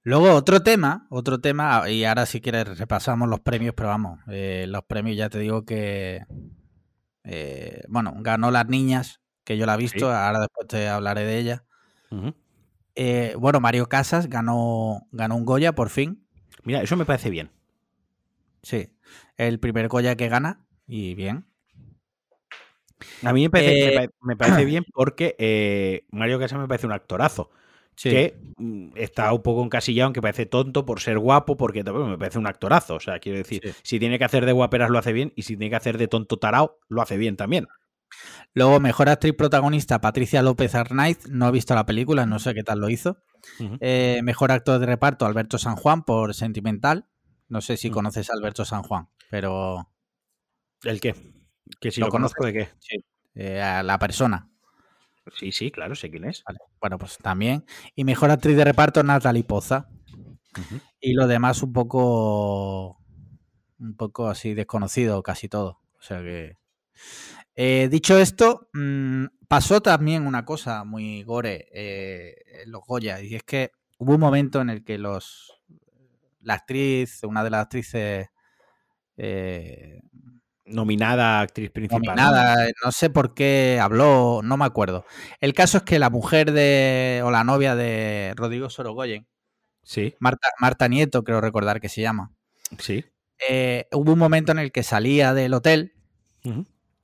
Luego otro tema, otro tema, y ahora si quieres repasamos los premios, pero vamos, eh, los premios ya te digo que, eh, bueno, ganó Las Niñas, que yo la he visto, ahora después te hablaré de ella. Eh, bueno, Mario Casas ganó, ganó un Goya por fin. Mira, eso me parece bien. Sí, el primer Goya que gana, y bien. A mí me parece, me parece bien porque Mario Casas me parece un actorazo que mm, está un poco encasillado, aunque parece tonto por ser guapo, porque me parece un actorazo. O sea, quiero decir, si tiene que hacer de guaperas lo hace bien, y si tiene que hacer de tonto tarao, lo hace bien también. Luego, mejor actriz protagonista, Patricia López Arnaiz. No he visto la película, no sé qué tal lo hizo. Eh, mejor actor de reparto, Alberto San Juan, por Sentimental. No sé si mm. conoces a Alberto San Juan, pero. ¿El qué? ¿Que si lo, conozco de qué? Sí. Eh, a la persona. Sí, sí, claro, sé quién es. Bueno, pues también. Y mejor actriz de reparto, Natalie Poza. Y lo demás un poco. Un poco así desconocido, casi todo. O sea que. Eh, dicho esto, mm, pasó también una cosa muy gore eh, en los Goya. Y es que hubo un momento en el que los. La actriz, una de las actrices. Eh, nominada actriz principal. Nominada, no sé por qué habló, no me acuerdo. El caso es que la mujer de, o la novia de Rodrigo Sorogoyen, sí. Marta, Marta Nieto, creo recordar que se llama. Sí. Eh, hubo un momento en el que salía del hotel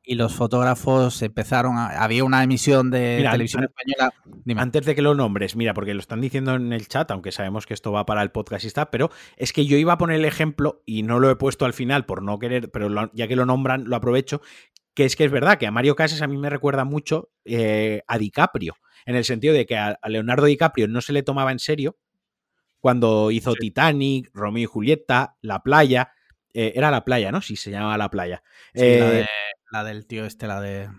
y los fotógrafos empezaron a, había una emisión de televisión española. Antes de que lo nombres, mira, porque lo están diciendo en el chat, aunque sabemos que esto va para el podcast y está, pero es que yo iba a poner el ejemplo y no lo he puesto al final por no querer, pero ya que lo nombran, lo aprovecho, que es que es verdad que a Mario Casas a mí me recuerda mucho eh, a DiCaprio, en el sentido de que a, Leonardo DiCaprio no se le tomaba en serio cuando hizo Titanic, Romeo y Julieta, La Playa, eh, era La Playa, ¿no? Sí, se llamaba La Playa. Eh, la del tío este, la de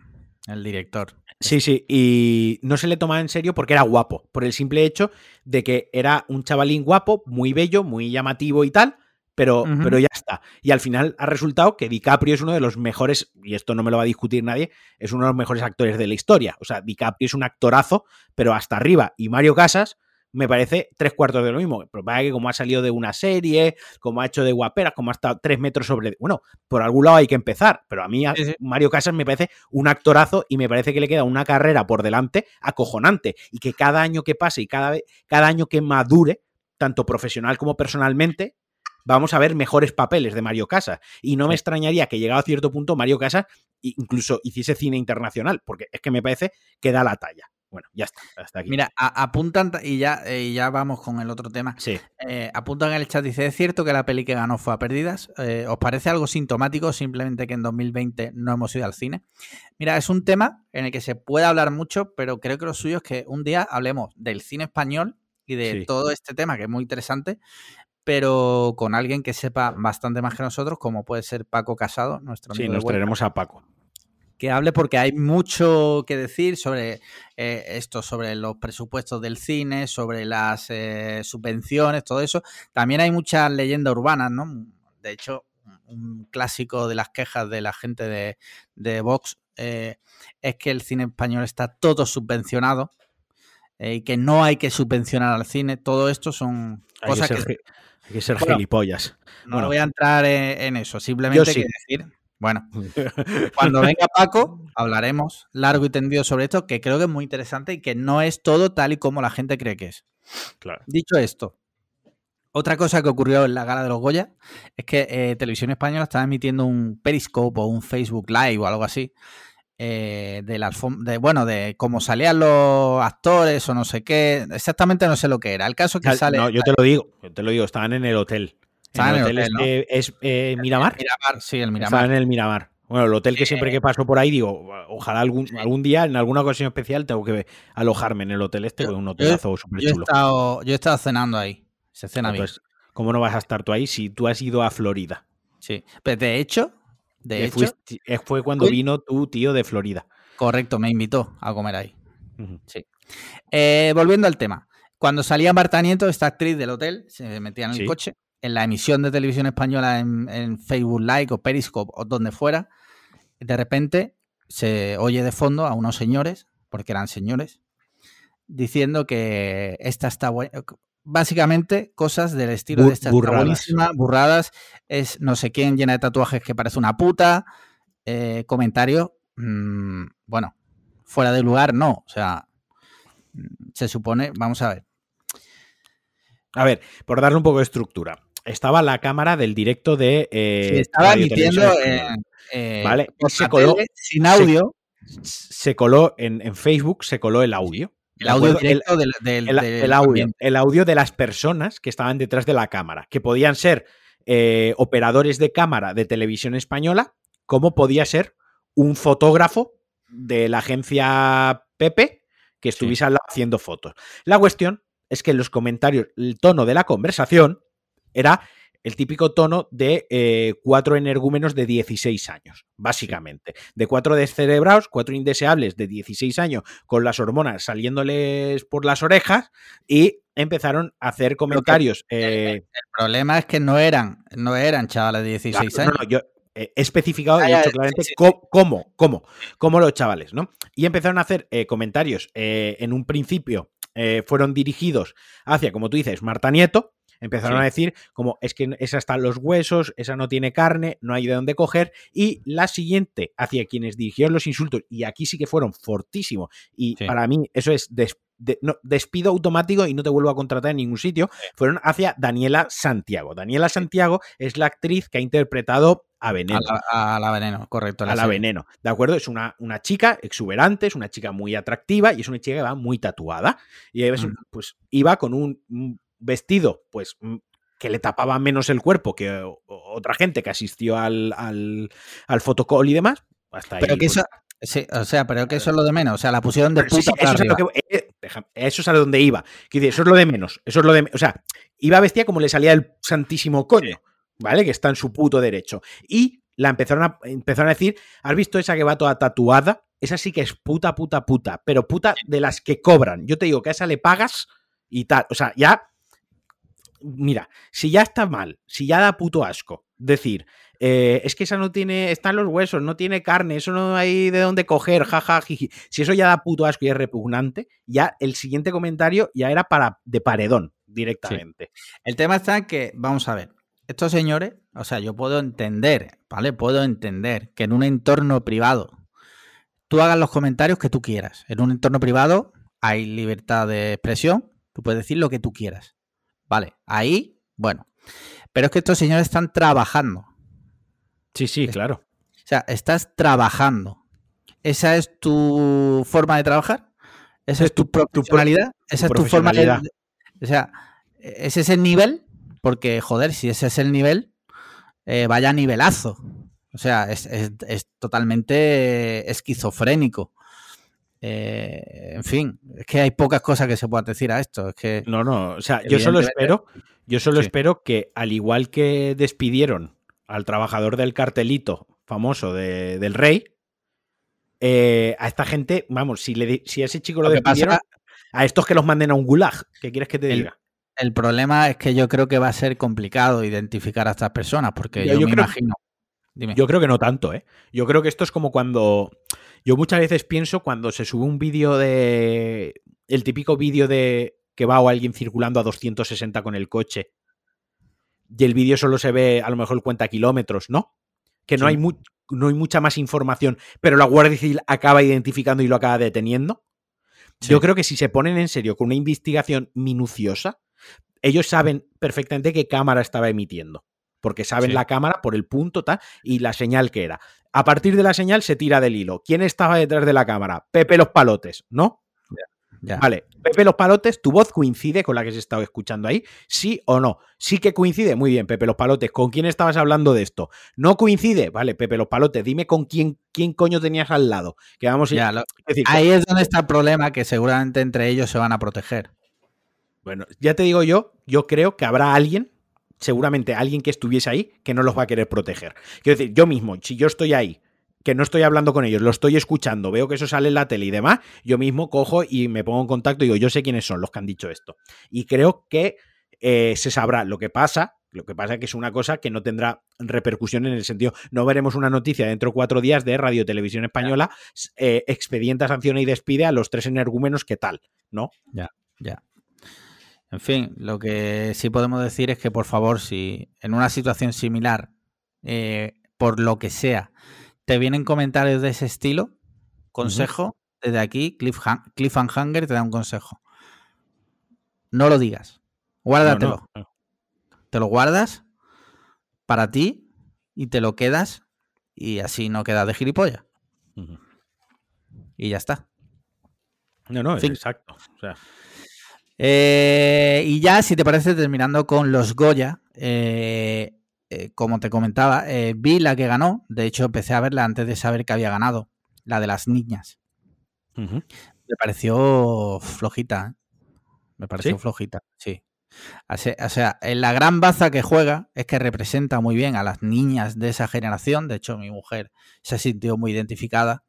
el director. Sí, sí, y no se le tomaba en serio porque era guapo, por el simple hecho de que era un chavalín guapo, muy bello, muy llamativo y tal, pero, pero ya está. Y al final ha resultado que DiCaprio es uno de los mejores, y esto no me lo va a discutir nadie, es uno de los mejores actores de la historia. O sea, DiCaprio es un actorazo, pero hasta arriba. Y Mario Casas me parece tres cuartos de lo mismo. Pero para que como ha salido de una serie, como ha hecho de guaperas, como ha estado tres metros sobre... Bueno, por algún lado hay que empezar, pero a mí Mario Casas me parece un actorazo y me parece que le queda una carrera por delante acojonante y que cada año que pase y cada, cada año que madure, tanto profesional como personalmente, vamos a ver mejores papeles de Mario Casas. Y no me extrañaría que llegado a cierto punto Mario Casas incluso hiciese cine internacional, porque es que me parece que da la talla. Bueno, ya está, hasta aquí. Mira, apuntan, y ya, eh, ya vamos con el otro tema. Sí. Eh, apuntan en el chat, dice, ¿es cierto que la peli que ganó fue a pérdidas? Eh, ¿Os parece algo sintomático simplemente que en 2020 no hemos ido al cine? Mira, es un tema en el que se puede hablar mucho, pero creo que lo suyo es que un día hablemos del cine español y de todo este tema, que es muy interesante, pero con alguien que sepa bastante más que nosotros, como puede ser Paco Casado, nuestro amigo. Sí, nos traeremos a Paco. Que hable porque hay mucho que decir sobre eh, esto, sobre los presupuestos del cine, sobre las eh, subvenciones, todo eso. También hay muchas leyendas urbanas, ¿no? De hecho, un clásico de las quejas de la gente de, de Vox eh, es que el cine español está todo subvencionado y que no hay que subvencionar al cine. Todo esto son cosas que, Hay que ser gilipollas. No voy a entrar en, eso, simplemente quiero decir bueno, cuando venga Paco, hablaremos largo y tendido sobre esto, que creo que es muy interesante y que no es todo tal y como la gente cree que es. Claro. Dicho esto, otra cosa que ocurrió en la gala de los Goya es que eh, Televisión Española estaba emitiendo un Periscope o un Facebook Live o algo así. Eh, de, la, de bueno de cómo salían los actores o no sé qué exactamente no sé lo que era el caso que sale no yo te lo digo yo te lo digo estaban en el hotel el hotel, es, eh, Miramar. Miramar, sí, el Miramar. en el Miramar. Bueno, el hotel que siempre que paso por ahí digo, ojalá algún, algún día, en alguna ocasión especial, tengo que alojarme en el hotel este, con un hotelazo súper chulo. Yo he, estado, cenando ahí. Se cena bien. ¿Cómo no vas a estar tú ahí si tú has ido a Florida? Sí. Pero de hecho, de hecho. fue cuando vino tu tío de Florida. Correcto, me invitó a comer ahí. Sí. Eh, volviendo al tema. Cuando salía Marta Nieto, esta actriz del hotel, se metía en el coche en la emisión de televisión española en, Facebook Live o Periscope o donde fuera, de repente se oye de fondo a unos señores, porque eran señores, diciendo que esta está buena. Básicamente, cosas del estilo de esta burradas. buenísima, burradas, es no sé quién llena de tatuajes que parece una puta, eh, comentario, mm, bueno, fuera de lugar, no, o sea, se supone, vamos a ver. A ver, por darle un poco de estructura estaba la cámara del directo de. Eh, estaba emitiendo. Eh, vale, se coló. Sin audio. Se, coló en, Facebook, se coló el audio. El audio directo del, el, audio, el audio de las personas que estaban detrás de la cámara, que podían ser eh, operadores de cámara de televisión española, como podía ser un fotógrafo de la agencia Pepe que estuviese haciendo fotos. La cuestión es que en los comentarios, el tono de la conversación era el típico tono de eh, cuatro energúmenos de 16 años, básicamente. De cuatro descerebrados, cuatro indeseables de 16 años con las hormonas saliéndoles por las orejas y empezaron a hacer comentarios. Eh, el, problema es que no eran, no eran chavales de 16 años. No, no, yo he especificado y he dicho claramente cómo, cómo, cómo, los chavales, ¿no? Y empezaron a hacer eh, comentarios en un principio. fueron dirigidos hacia, como tú dices, Marta Nieto, Empezaron a decir como es que esa está los huesos, esa no tiene carne, no hay de dónde coger. Y la siguiente, hacia quienes dirigieron los insultos, y aquí sí que fueron fortísimos, y para mí eso es despido automático y no te vuelvo a contratar en ningún sitio, fueron hacia Daniela Santiago. Daniela Santiago es la actriz que ha interpretado a Veneno. A la, Veneno, correcto. a la Veneno, ¿de acuerdo? Es una, una, chica exuberante, es una chica muy atractiva y es una chica que va muy tatuada. Y pues iba con un vestido, pues mm, que le tapaba menos el cuerpo que otra gente que asistió al, al, al fotocall y demás. Hasta pero que pues eso, o sea, pero que eso es lo de menos. O sea, la pusieron de puta eso, es eh, eso, es a donde iba. eso es lo de menos. Eso es lo de. O sea, iba vestida como le salía el santísimo coño, ¿vale? Que está en su puto derecho. Y la empezaron a, empezaron a decir: ¿Has visto esa que va toda tatuada? Esa sí que es puta, puta, puta. Pero puta de las que cobran. Yo te digo que a esa le pagas y tal. O sea, ya mira, si ya está mal, si ya da puto asco, decir, eh, es que esa no tiene, están los huesos, no tiene carne, eso no hay de dónde coger, jaja, Si eso ya da puto asco y es repugnante, ya el siguiente comentario ya era para de paredón directamente. El tema está que, vamos a ver, estos señores, o sea, yo puedo entender, ¿vale? Puedo entender que en un entorno privado tú hagas los comentarios que tú quieras. En un entorno privado hay libertad de expresión, tú puedes decir lo que tú quieras. Vale, ahí, bueno. Pero es que estos señores están trabajando. Sí, sí, claro. O sea, estás trabajando. ¿Esa es tu forma de trabajar? ¿Esa es, tu, profesionalidad? ¿Esa es tu forma de, O sea, ¿ese es el nivel? Porque, joder, si ese es el nivel, eh, vaya nivelazo. O sea, es, es totalmente esquizofrénico. Eh, en fin, es que hay pocas cosas que se puedan decir a esto. Es que, no, no, o sea, yo solo espero, yo solo espero que al igual que despidieron al trabajador del cartelito famoso del rey, eh, a esta gente, vamos, si, le, si a ese chico lo, despidieron, a estos que los manden a un gulag, ¿qué quieres que te diga? El problema es que yo creo que va a ser complicado identificar a estas personas, porque yo, me imagino. Yo creo que no tanto, ¿eh? Yo creo que esto es como cuando. Yo muchas veces pienso cuando se sube un vídeo de. El típico vídeo de que va o alguien circulando a 260 con el coche. Y el vídeo solo se ve, a lo mejor cuenta kilómetros, ¿no? Que no, hay no hay mucha más información, pero la Guardia Civil acaba identificando y lo acaba deteniendo. Yo creo que si se ponen en serio con una investigación minuciosa, ellos saben perfectamente qué cámara estaba emitiendo, porque saben la cámara por el punto tal y la señal que era. A partir de la señal se tira del hilo. ¿Quién estaba detrás de la cámara? Pepe los palotes, ¿no? Vale, Pepe Los Palotes, ¿tu voz coincide con la que se estado escuchando ahí? ¿Sí o no? Sí que coincide, muy bien, Pepe Los Palotes. ¿Con quién estabas hablando de esto? ¿No coincide? Vale, Pepe Los Palotes, dime con quién, quién coño tenías al lado. Que vamos a... ahí es donde está el problema, que seguramente entre ellos se van a proteger. Bueno, ya te digo yo, yo creo que habrá alguien, seguramente alguien que estuviese ahí, que no los va a querer proteger. Quiero decir, yo mismo, si yo estoy ahí, que no estoy hablando con ellos, lo estoy escuchando, veo que eso sale en la tele y demás, yo mismo cojo y me pongo en contacto y digo, yo sé quiénes son los que han dicho esto. Y creo que eh, se sabrá lo que pasa. Lo que pasa es que es una cosa que no tendrá repercusión en el sentido, no veremos una noticia dentro de cuatro días de Radio Televisión Española, eh, expedienta, sanciona y despide a los tres energúmenos, ¿qué tal? ¿No? Ya, ya. En fin, lo que sí podemos decir es que, por favor, si en una situación similar, eh, por lo que sea, te vienen comentarios de ese estilo, consejo, desde aquí, Cliff, Cliff Hanger te da un consejo. No lo digas. Guárdatelo. Te lo guardas para ti y te lo quedas y así no quedas de gilipollas. Y ya está. No, no, exacto. Eh, y ya, si te parece, terminando con los Goya, eh, eh, como te comentaba, vi la que ganó. De hecho, empecé a verla antes de saber que había ganado. La de las niñas. Me pareció flojita. Me pareció flojita, sí. O sea, en la gran baza que juega es que representa muy bien a las niñas de esa generación. De hecho, mi mujer se sintió muy identificada.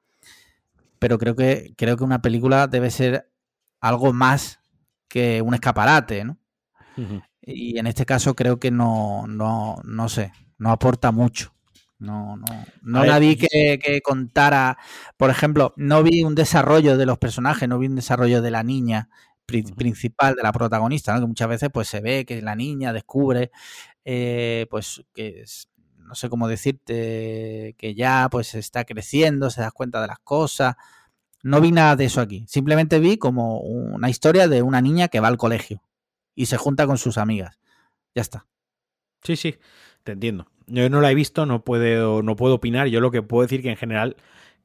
Pero creo que, creo que una película debe ser algo más que un escaparate, ¿no? Y en este caso creo que no, no, no sé, no aporta mucho. No, no, no la vi que, contara, por ejemplo, no vi un desarrollo de los personajes, no vi un desarrollo de la niña principal, de la protagonista, ¿no? que muchas veces pues se ve que la niña descubre, eh, pues que no sé cómo decirte, que ya pues está creciendo, se da cuenta de las cosas. No vi nada de eso aquí. Simplemente vi como una historia de una niña que va al colegio y se junta con sus amigas. Ya está. Sí, sí, te entiendo. Yo no la he visto, no puedo, no puedo opinar. Yo lo que puedo decir que en general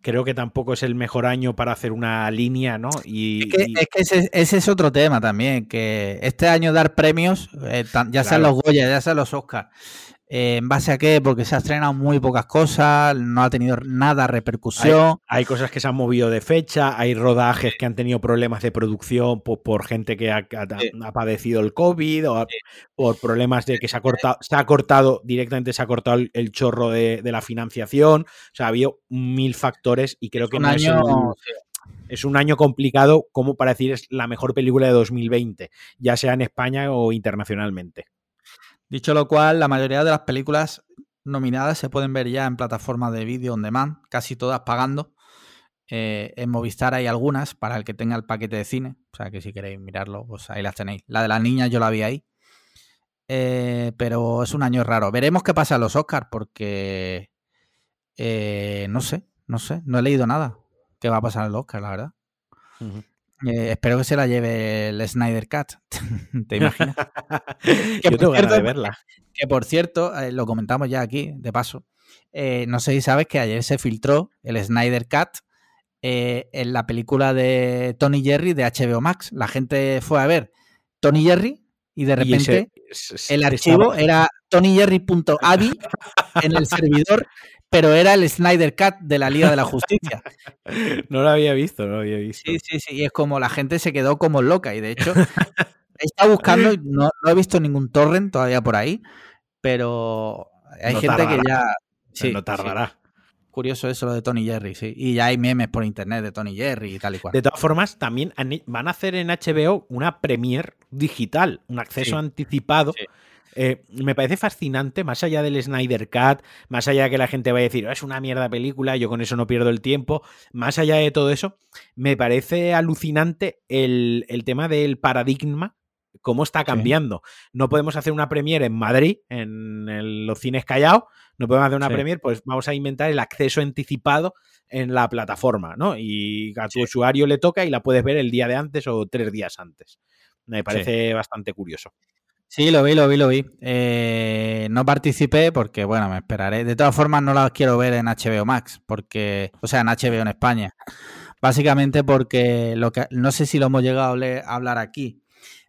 creo que tampoco es el mejor año para hacer una línea, ¿no? Y, es que, ese, es otro tema también, que este año dar premios, eh, ya sean los Goya, ya sean los Oscars, eh, ¿En base a qué? Porque se ha estrenado muy pocas cosas, no ha tenido nada repercusión. Hay, cosas que se han movido de fecha, hay rodajes que han tenido problemas de producción por, gente que ha, padecido el COVID o por problemas de que se ha cortado, se ha cortado directamente se ha cortado el, chorro de, la financiación. O sea, ha habido mil factores y creo que no es un, es un año complicado como para decir es la mejor película de 2020, ya sea en España o internacionalmente. Dicho lo cual, la mayoría de las películas nominadas se pueden ver ya en plataformas de vídeo on demand, casi todas pagando. Eh, en Movistar hay algunas para el que tenga el paquete de cine, o sea que si queréis mirarlo, pues ahí las tenéis. La de las niñas yo la vi ahí. Eh, pero es un año raro. Veremos qué pasa en los Oscars, porque eh, no sé, no sé, no he leído nada. ¿Qué va a pasar en los Oscars, la verdad? Eh, espero que se la lleve el Snyder Cat. ¿Te imaginas? Yo tengo ganas de verla. Que por cierto, eh, lo comentamos ya aquí, de paso. Eh, no sé si sabes que ayer se filtró el Snyder Cat en la película de Tony Jerry de HBO Max. La gente fue a ver Tony Jerry y de repente el archivo era tonyjerry.avi en el servidor pero era el Snyder Cut de la Liga de la Justicia. No lo había visto, no lo había visto. Sí, sí, sí, y es como la gente se quedó como loca y de hecho está buscando, no, no he visto ningún torrent todavía por ahí, pero hay gente que ya... Sí, no tardará. curioso eso lo de Tony Jerry, sí. Y ya hay memes por internet de Tony Jerry y tal y cual. De todas formas, también van a hacer en HBO una premier digital, un acceso anticipado. Eh, me parece fascinante, más allá del Snyder Cut, más allá de que la gente vaya a decir, es una mierda película, yo con eso no pierdo el tiempo, más allá de todo eso, me parece alucinante el, el tema del paradigma cómo está cambiando. No podemos hacer una premiere en Madrid, en los cines callados, no podemos hacer una premiere, pues vamos a inventar el acceso anticipado en la plataforma, ¿no? Y a tu usuario le toca y la puedes ver el día de antes o tres días antes. Me parece bastante curioso. Sí, lo vi, lo vi, lo vi. Eh, no participé porque, bueno, me esperaré. De todas formas, no la quiero ver en HBO Max, porque, o sea, en HBO en España. Básicamente porque lo que, no sé si lo hemos llegado a hablar aquí,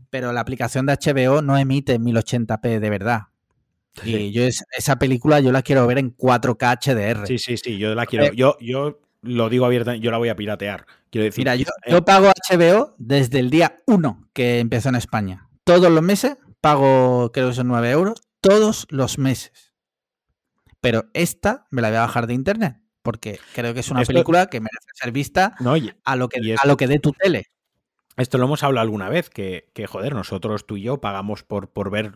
pero la aplicación de HBO no emite 1080p de verdad. Y yo esa película yo la quiero ver en 4K HDR. Sí, sí, sí, yo la quiero. yo, yo lo digo abiertamente, yo la voy a piratear. Quiero decir, Mira, yo, eh, pago HBO desde el día 1 que empezó en España. Todos los meses pago, creo que son 9 euros, todos los meses. Pero esta me la voy a bajar de internet, porque creo que es una película que merece ser vista a, lo que, a lo que dé tu tele. Esto lo hemos hablado alguna vez, que, joder, nosotros tú y yo pagamos por, por ver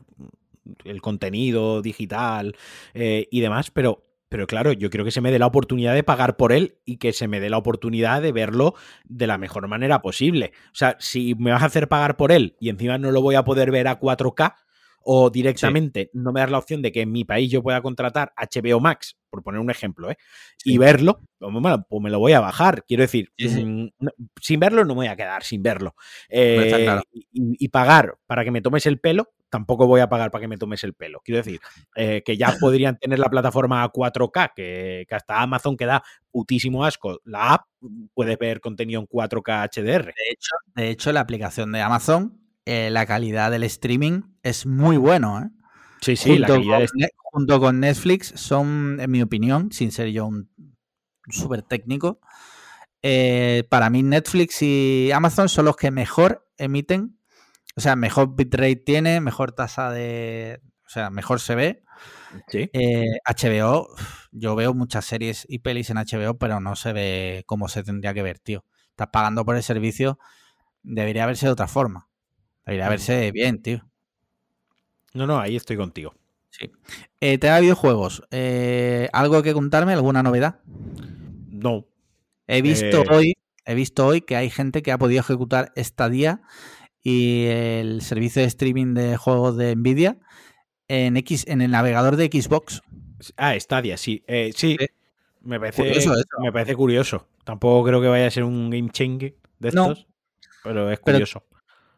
el contenido digital eh, y demás, pero, pero claro, yo creo que se me dé la oportunidad de pagar por él y que se me dé la oportunidad de verlo de la mejor manera posible. O sea, si me vas a hacer pagar por él y encima no lo voy a poder ver a 4K, o directamente no me das la opción de que en mi país yo pueda contratar HBO Max, por poner un ejemplo, ¿eh? y verlo, pues, pues me lo voy a bajar. Quiero decir, mm, sin verlo no me voy a quedar sin verlo. Eh, y, pagar para que me tomes el pelo, tampoco voy a pagar para que me tomes el pelo. Quiero decir, eh, que ya podrían tener la plataforma 4K, que, que, hasta Amazon que da putísimo asco. La app puedes ver contenido en 4K HDR. De hecho, de hecho la aplicación de Amazon eh, la calidad del streaming es muy bueno. ¿eh? Sí, sí, junto, la con, junto con Netflix son, en mi opinión, sin ser yo un súper técnico, para mí Netflix y Amazon son los que mejor emiten, o sea, mejor bitrate tiene, mejor tasa de, o sea, mejor se ve. Sí. HBO, yo veo muchas series y pelis en HBO, pero no se ve como se tendría que ver, tío. Estás pagando por el servicio, debería verse de otra forma. Ir a verse bien, tío. No, no, ahí estoy contigo. Sí. Eh, ¿Te videojuegos? Eh, ¿Algo que contarme? ¿Alguna novedad? No. He visto eh, hoy, he visto hoy que hay gente que ha podido ejecutar Stadia y el servicio de streaming de juegos de Nvidia en X, en el navegador de Xbox. Ah, Stadia, sí. Eh, sí. Me parece, curioso me parece curioso. Tampoco creo que vaya a ser un game changer de estos, pero es curioso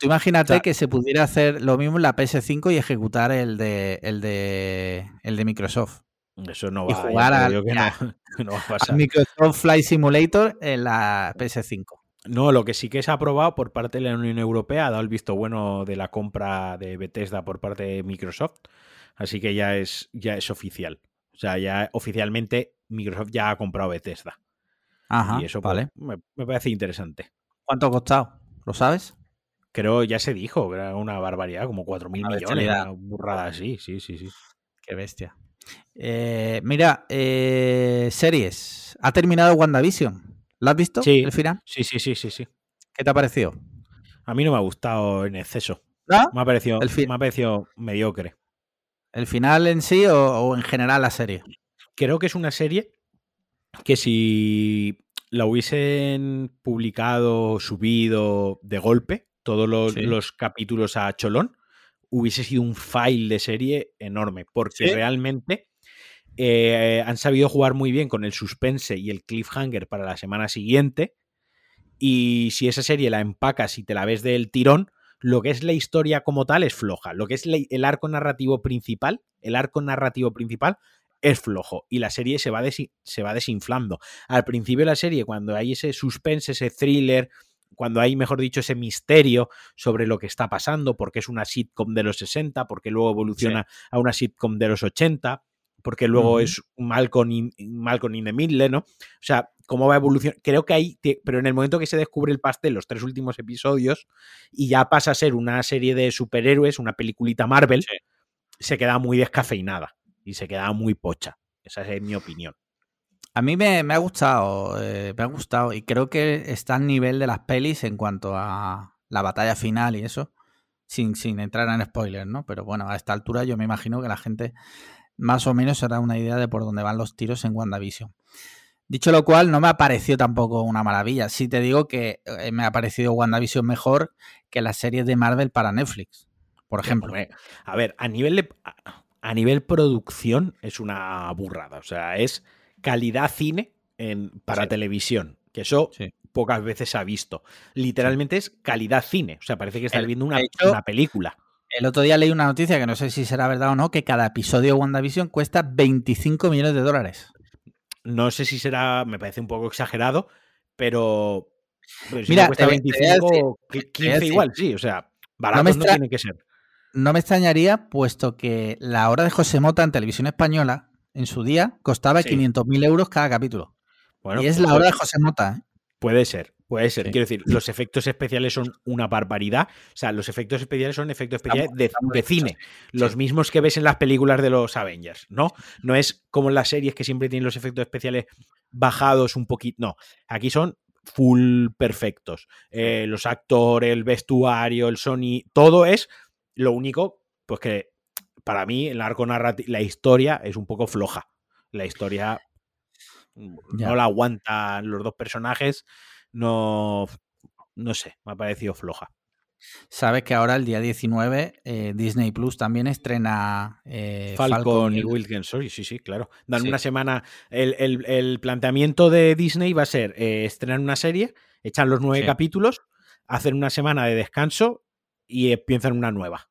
imagínate que se pudiera hacer lo mismo en la PS5 y ejecutar el de, el de, el de Microsoft. Eso no va, y jugar a, Microsoft Flight Simulator en la PS5. No, lo que sí que se ha aprobado por parte de la Unión Europea ha dado el visto bueno de la compra de Bethesda por parte de Microsoft. Así que ya es, ya es oficial. O sea, ya oficialmente Microsoft ya ha comprado Bethesda. Ajá, y eso pues, vale. me, parece interesante. ¿Cuánto ha costado? ¿Lo sabes? creo, ya se dijo, era una barbaridad, como 4.000 millones, una burrada así, sí, sí, sí. Qué bestia. Eh, mira, eh, series. Ha terminado WandaVision. ¿La has visto? Sí. ¿El final? Sí, sí, sí, sí, sí. ¿Qué te ha parecido? A mí no me ha gustado en exceso. Me, ha parecido, me ha parecido mediocre. ¿El final en sí o en general la serie? Creo que es una serie que si la hubiesen publicado, subido de golpe, todos los, capítulos a cholón, hubiese sido un file de serie enorme, porque realmente eh, han sabido jugar muy bien con el suspense y el cliffhanger para la semana siguiente. Y si esa serie la empacas y te la ves del tirón, lo que es la historia como tal es floja. Lo que es el arco narrativo principal, el arco narrativo principal es flojo y la serie se va, se va desinflando. Al principio de la serie, cuando hay ese suspense, ese thriller, cuando hay, mejor dicho, ese misterio sobre lo que está pasando, porque es una sitcom de los 60, porque luego evoluciona a una sitcom de los 80, porque luego es Malcolm in, Malcolm in the Middle, ¿no? O sea, cómo va a evolucionar. Creo que hay, pero en el momento que se descubre el pastel, los tres últimos episodios, y ya pasa a ser una serie de superhéroes, una peliculita Marvel, se queda muy descafeinada y se queda muy pocha. Esa es mi opinión. A mí me, ha gustado, eh, me ha gustado y creo que está al nivel de las pelis en cuanto a la batalla final y eso, sin, sin entrar en spoilers, ¿no? Pero bueno, a esta altura yo me imagino que la gente más o menos será una idea de por dónde van los tiros en WandaVision. Dicho lo cual, no me ha parecido tampoco una maravilla. Sí te digo que eh, me ha parecido WandaVision mejor que las series de Marvel para Netflix, por ejemplo. A ver, a nivel de, a nivel producción es una burrada. O sea, es calidad cine en, para televisión, que eso pocas veces se ha visto. Literalmente es calidad cine, o sea, parece que estás viendo una, película. El otro día leí una noticia que no sé si será verdad o no, que cada episodio de WandaVision cuesta 25 millones de dólares. No sé si será, me parece un poco exagerado, pero, Mira, cuesta 25, 15 igual, sí, o sea, barato no, tiene que ser. No me extrañaría, puesto que la hora de José Mota en televisión española en su día costaba 500.000 euros cada capítulo. Bueno, y es la pues hora de José Mota. ¿eh? Puede ser, puede ser. Quiero decir, los efectos especiales son una barbaridad. O sea, los efectos especiales son efectos especiales de, cine. Los mismos que ves en las películas de los Avengers, ¿no? No es como en las series que siempre tienen los efectos especiales bajados un poquito. No, aquí son full perfectos. Eh, los actores, el vestuario, el Sony, todo es lo único, pues que para mí el arco narrativo, la historia es un poco floja. La historia no la aguantan los dos personajes, no, no sé, me ha parecido floja. Sabes que ahora el día 19 eh, Disney Plus también estrena eh, Falcon, y Wilkinson. Sí, sí, claro. Dan una semana. El, planteamiento de Disney va a ser eh, estrenar una serie, echan los nueve capítulos, hacen una semana de descanso y empiezan una nueva.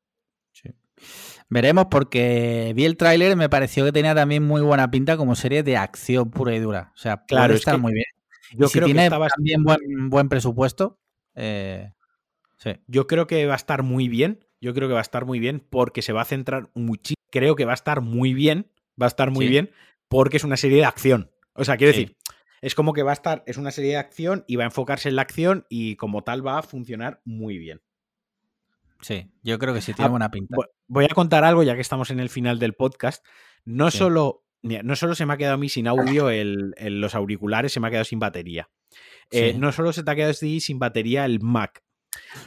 Veremos porque vi el tráiler y me pareció que tenía también muy buena pinta como serie de acción pura y dura. O sea, claro, está muy bien. Yo creo que estaba... también buen, buen presupuesto. Eh, sí. Yo creo que va a estar muy bien. Yo creo que va a estar muy bien porque se va a centrar muchísimo. Creo que va a estar muy bien. Va a estar muy bien porque es una serie de acción. O sea, quiero decir, es como que va a estar, es una serie de acción y va a enfocarse en la acción y como tal va a funcionar muy bien. Sí, yo creo que sí tiene ah, buena pinta. Voy a contar algo ya que estamos en el final del podcast. No solo no solo se me ha quedado a mí sin audio el, los auriculares, se me ha quedado sin batería. Eh, no solo se te ha quedado sin batería el Mac.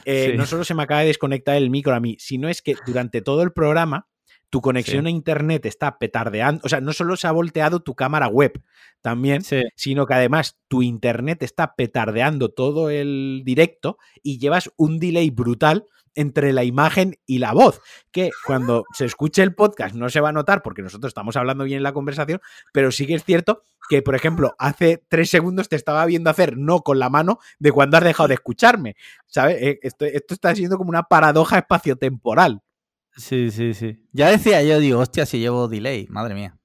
Eh, no solo se me acaba de desconectar el micro a mí, sino es que durante todo el programa tu conexión a internet está petardeando. O sea, no solo se ha volteado tu cámara web también, sino que además tu internet está petardeando todo el directo y llevas un delay brutal entre la imagen y la voz, que cuando se escuche el podcast no se va a notar porque nosotros estamos hablando bien en la conversación, pero sí que es cierto que, por ejemplo, hace tres segundos te estaba viendo hacer no con la mano de cuando has dejado de escucharme, ¿sabes? Eh, esto, esto está siendo como una paradoja espaciotemporal. Sí, sí, sí. Ya decía yo, digo, hostia, si llevo delay, madre mía.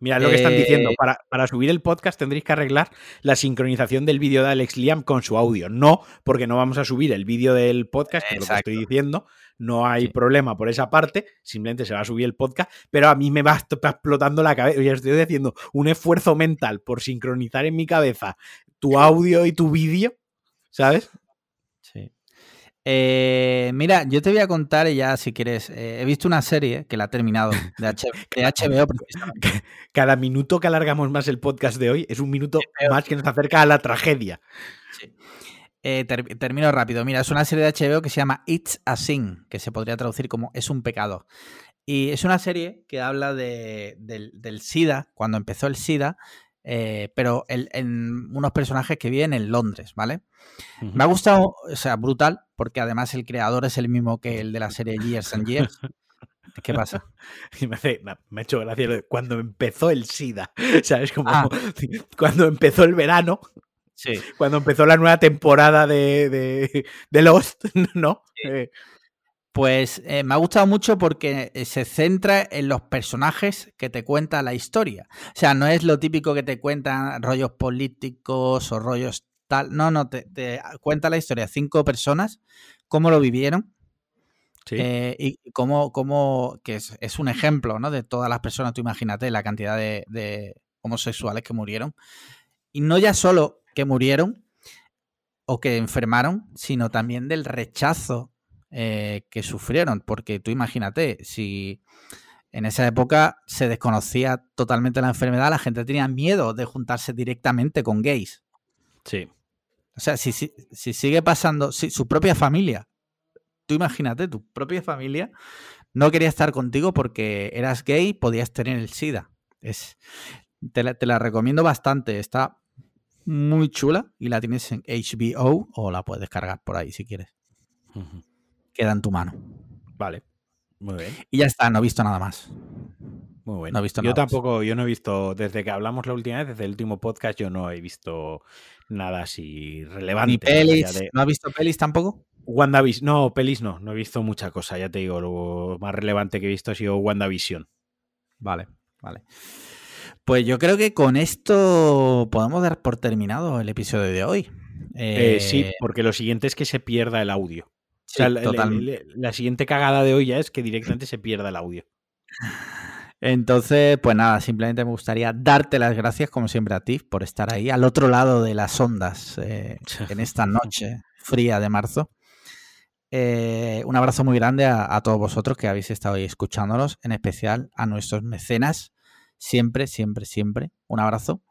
Mira lo que están diciendo. Eh, para, para, subir el podcast tendréis que arreglar la sincronización del vídeo de Alex Liam con su audio. No, porque no vamos a subir el vídeo del podcast, que es lo que estoy diciendo. No hay problema por esa parte. Simplemente se va a subir el podcast. Pero a mí me va explotando la cabeza. Ya estoy haciendo un esfuerzo mental por sincronizar en mi cabeza tu audio y tu vídeo. ¿Sabes? Eh, mira, yo te voy a contar, y ya si quieres, eh, he visto una serie que la he terminado de, HBO. Cada minuto que alargamos más el podcast de hoy es un minuto más que nos acerca a la tragedia. Eh, termino rápido. Mira, es una serie de HBO que se llama It's a Sin, que se podría traducir como Es un pecado. Y es una serie que habla de, del, SIDA, cuando empezó el SIDA, pero en unos personajes que viven en Londres, ¿vale? Me ha gustado, o sea, brutal, porque además el creador es el mismo que el de la serie Years and Years. ¿Qué pasa? me, ha hecho gracia cuando empezó el SIDA, ¿sabes? Como ah. cuando empezó el verano, sí. cuando empezó la nueva temporada de, de, Lost, ¿no? Eh, pues eh, me ha gustado mucho porque eh, se centra en los personajes que te cuenta la historia. O sea, no es lo típico que te cuentan rollos políticos o rollos no, no, te, cuenta la historia. Cinco personas, cómo lo vivieron. Eh, y cómo, cómo que es, un ejemplo, ¿no? De todas las personas, tú imagínate la cantidad de, homosexuales que murieron. Y no ya solo que murieron o que enfermaron, sino también del rechazo eh, que sufrieron. Porque tú imagínate, si En esa época se desconocía totalmente la enfermedad, la gente tenía miedo de juntarse directamente con gays. Sí. O sea, si, si, si sigue pasando, si su propia familia, tú imagínate, tu propia familia no quería estar contigo porque eras gay, podías tener el SIDA. Es, te, la, te la recomiendo bastante, está muy chula y la tienes en HBO o la puedes cargar por ahí si quieres. Queda en tu mano. Vale. Muy bien. Y ya está, no he visto nada más. Muy bueno. No he visto yo nada más. tampoco, yo no he visto, desde que hablamos la última vez, desde el último podcast, yo no he visto nada así relevante. Ni más allá pelis. de- ¿No has visto pelis tampoco? WandaVision. No, pelis no, no he visto mucha cosa, ya te digo, lo más relevante que he visto ha sido WandaVision. Vale, vale. Pues yo creo que con esto podemos dar por terminado el episodio de hoy. Eh, sí, Eh, porque lo siguiente es que se pierda el audio. O sí, sea, la, la- total- la- la siguiente cagada de hoy ya es que directamente se pierda el audio. Entonces, pues nada, simplemente me gustaría darte las gracias, como siempre, a ti por estar ahí al otro lado de las ondas eh, en esta noche fría de marzo. Eh, un abrazo muy grande a, a todos vosotros que habéis estado ahí escuchándonos, en especial a nuestros mecenas. Siempre, siempre, siempre. Un abrazo.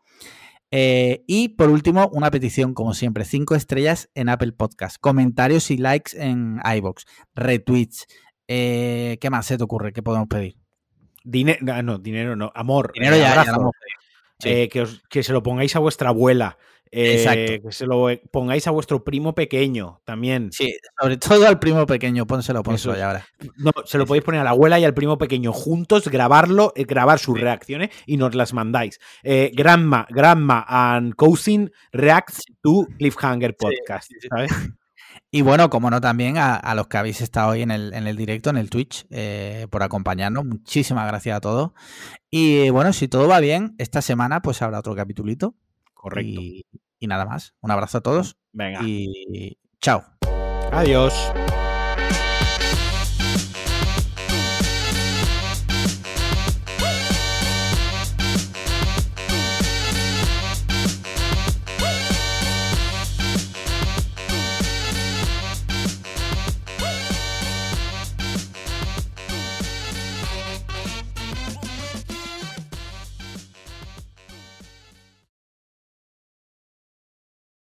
Eh, y por último, una petición, como siempre, cinco estrellas en Apple Podcast, comentarios y likes en iBox, retweets. Eh, ¿Qué más se te ocurre? ¿Qué podemos pedir? Dinero, no, dinero no, amor. Dinero eh, ya, ya. Sí. Eh, que, os- que se lo pongáis a vuestra abuela. Eh. Que se lo pongáis a vuestro primo pequeño también. Sí, sobre todo al primo pequeño, pónselo, pónselo Eso ya ahora. No, se lo podéis poner a la abuela y al primo pequeño juntos, grabarlo, eh, grabar sus reacciones y nos las mandáis. Eh, grandma, grandma and cousin reacts to Cliffhanger podcast. sí, sí. ¿sabes? Y bueno, como no, también a, a los que habéis estado hoy en el, en el directo, en el Twitch, eh, por acompañarnos. Muchísimas gracias a todos. Y bueno, si todo va bien, esta semana pues habrá otro capitulito. Correcto. Y, y nada más. Un abrazo a todos Venga. y chao. Adiós.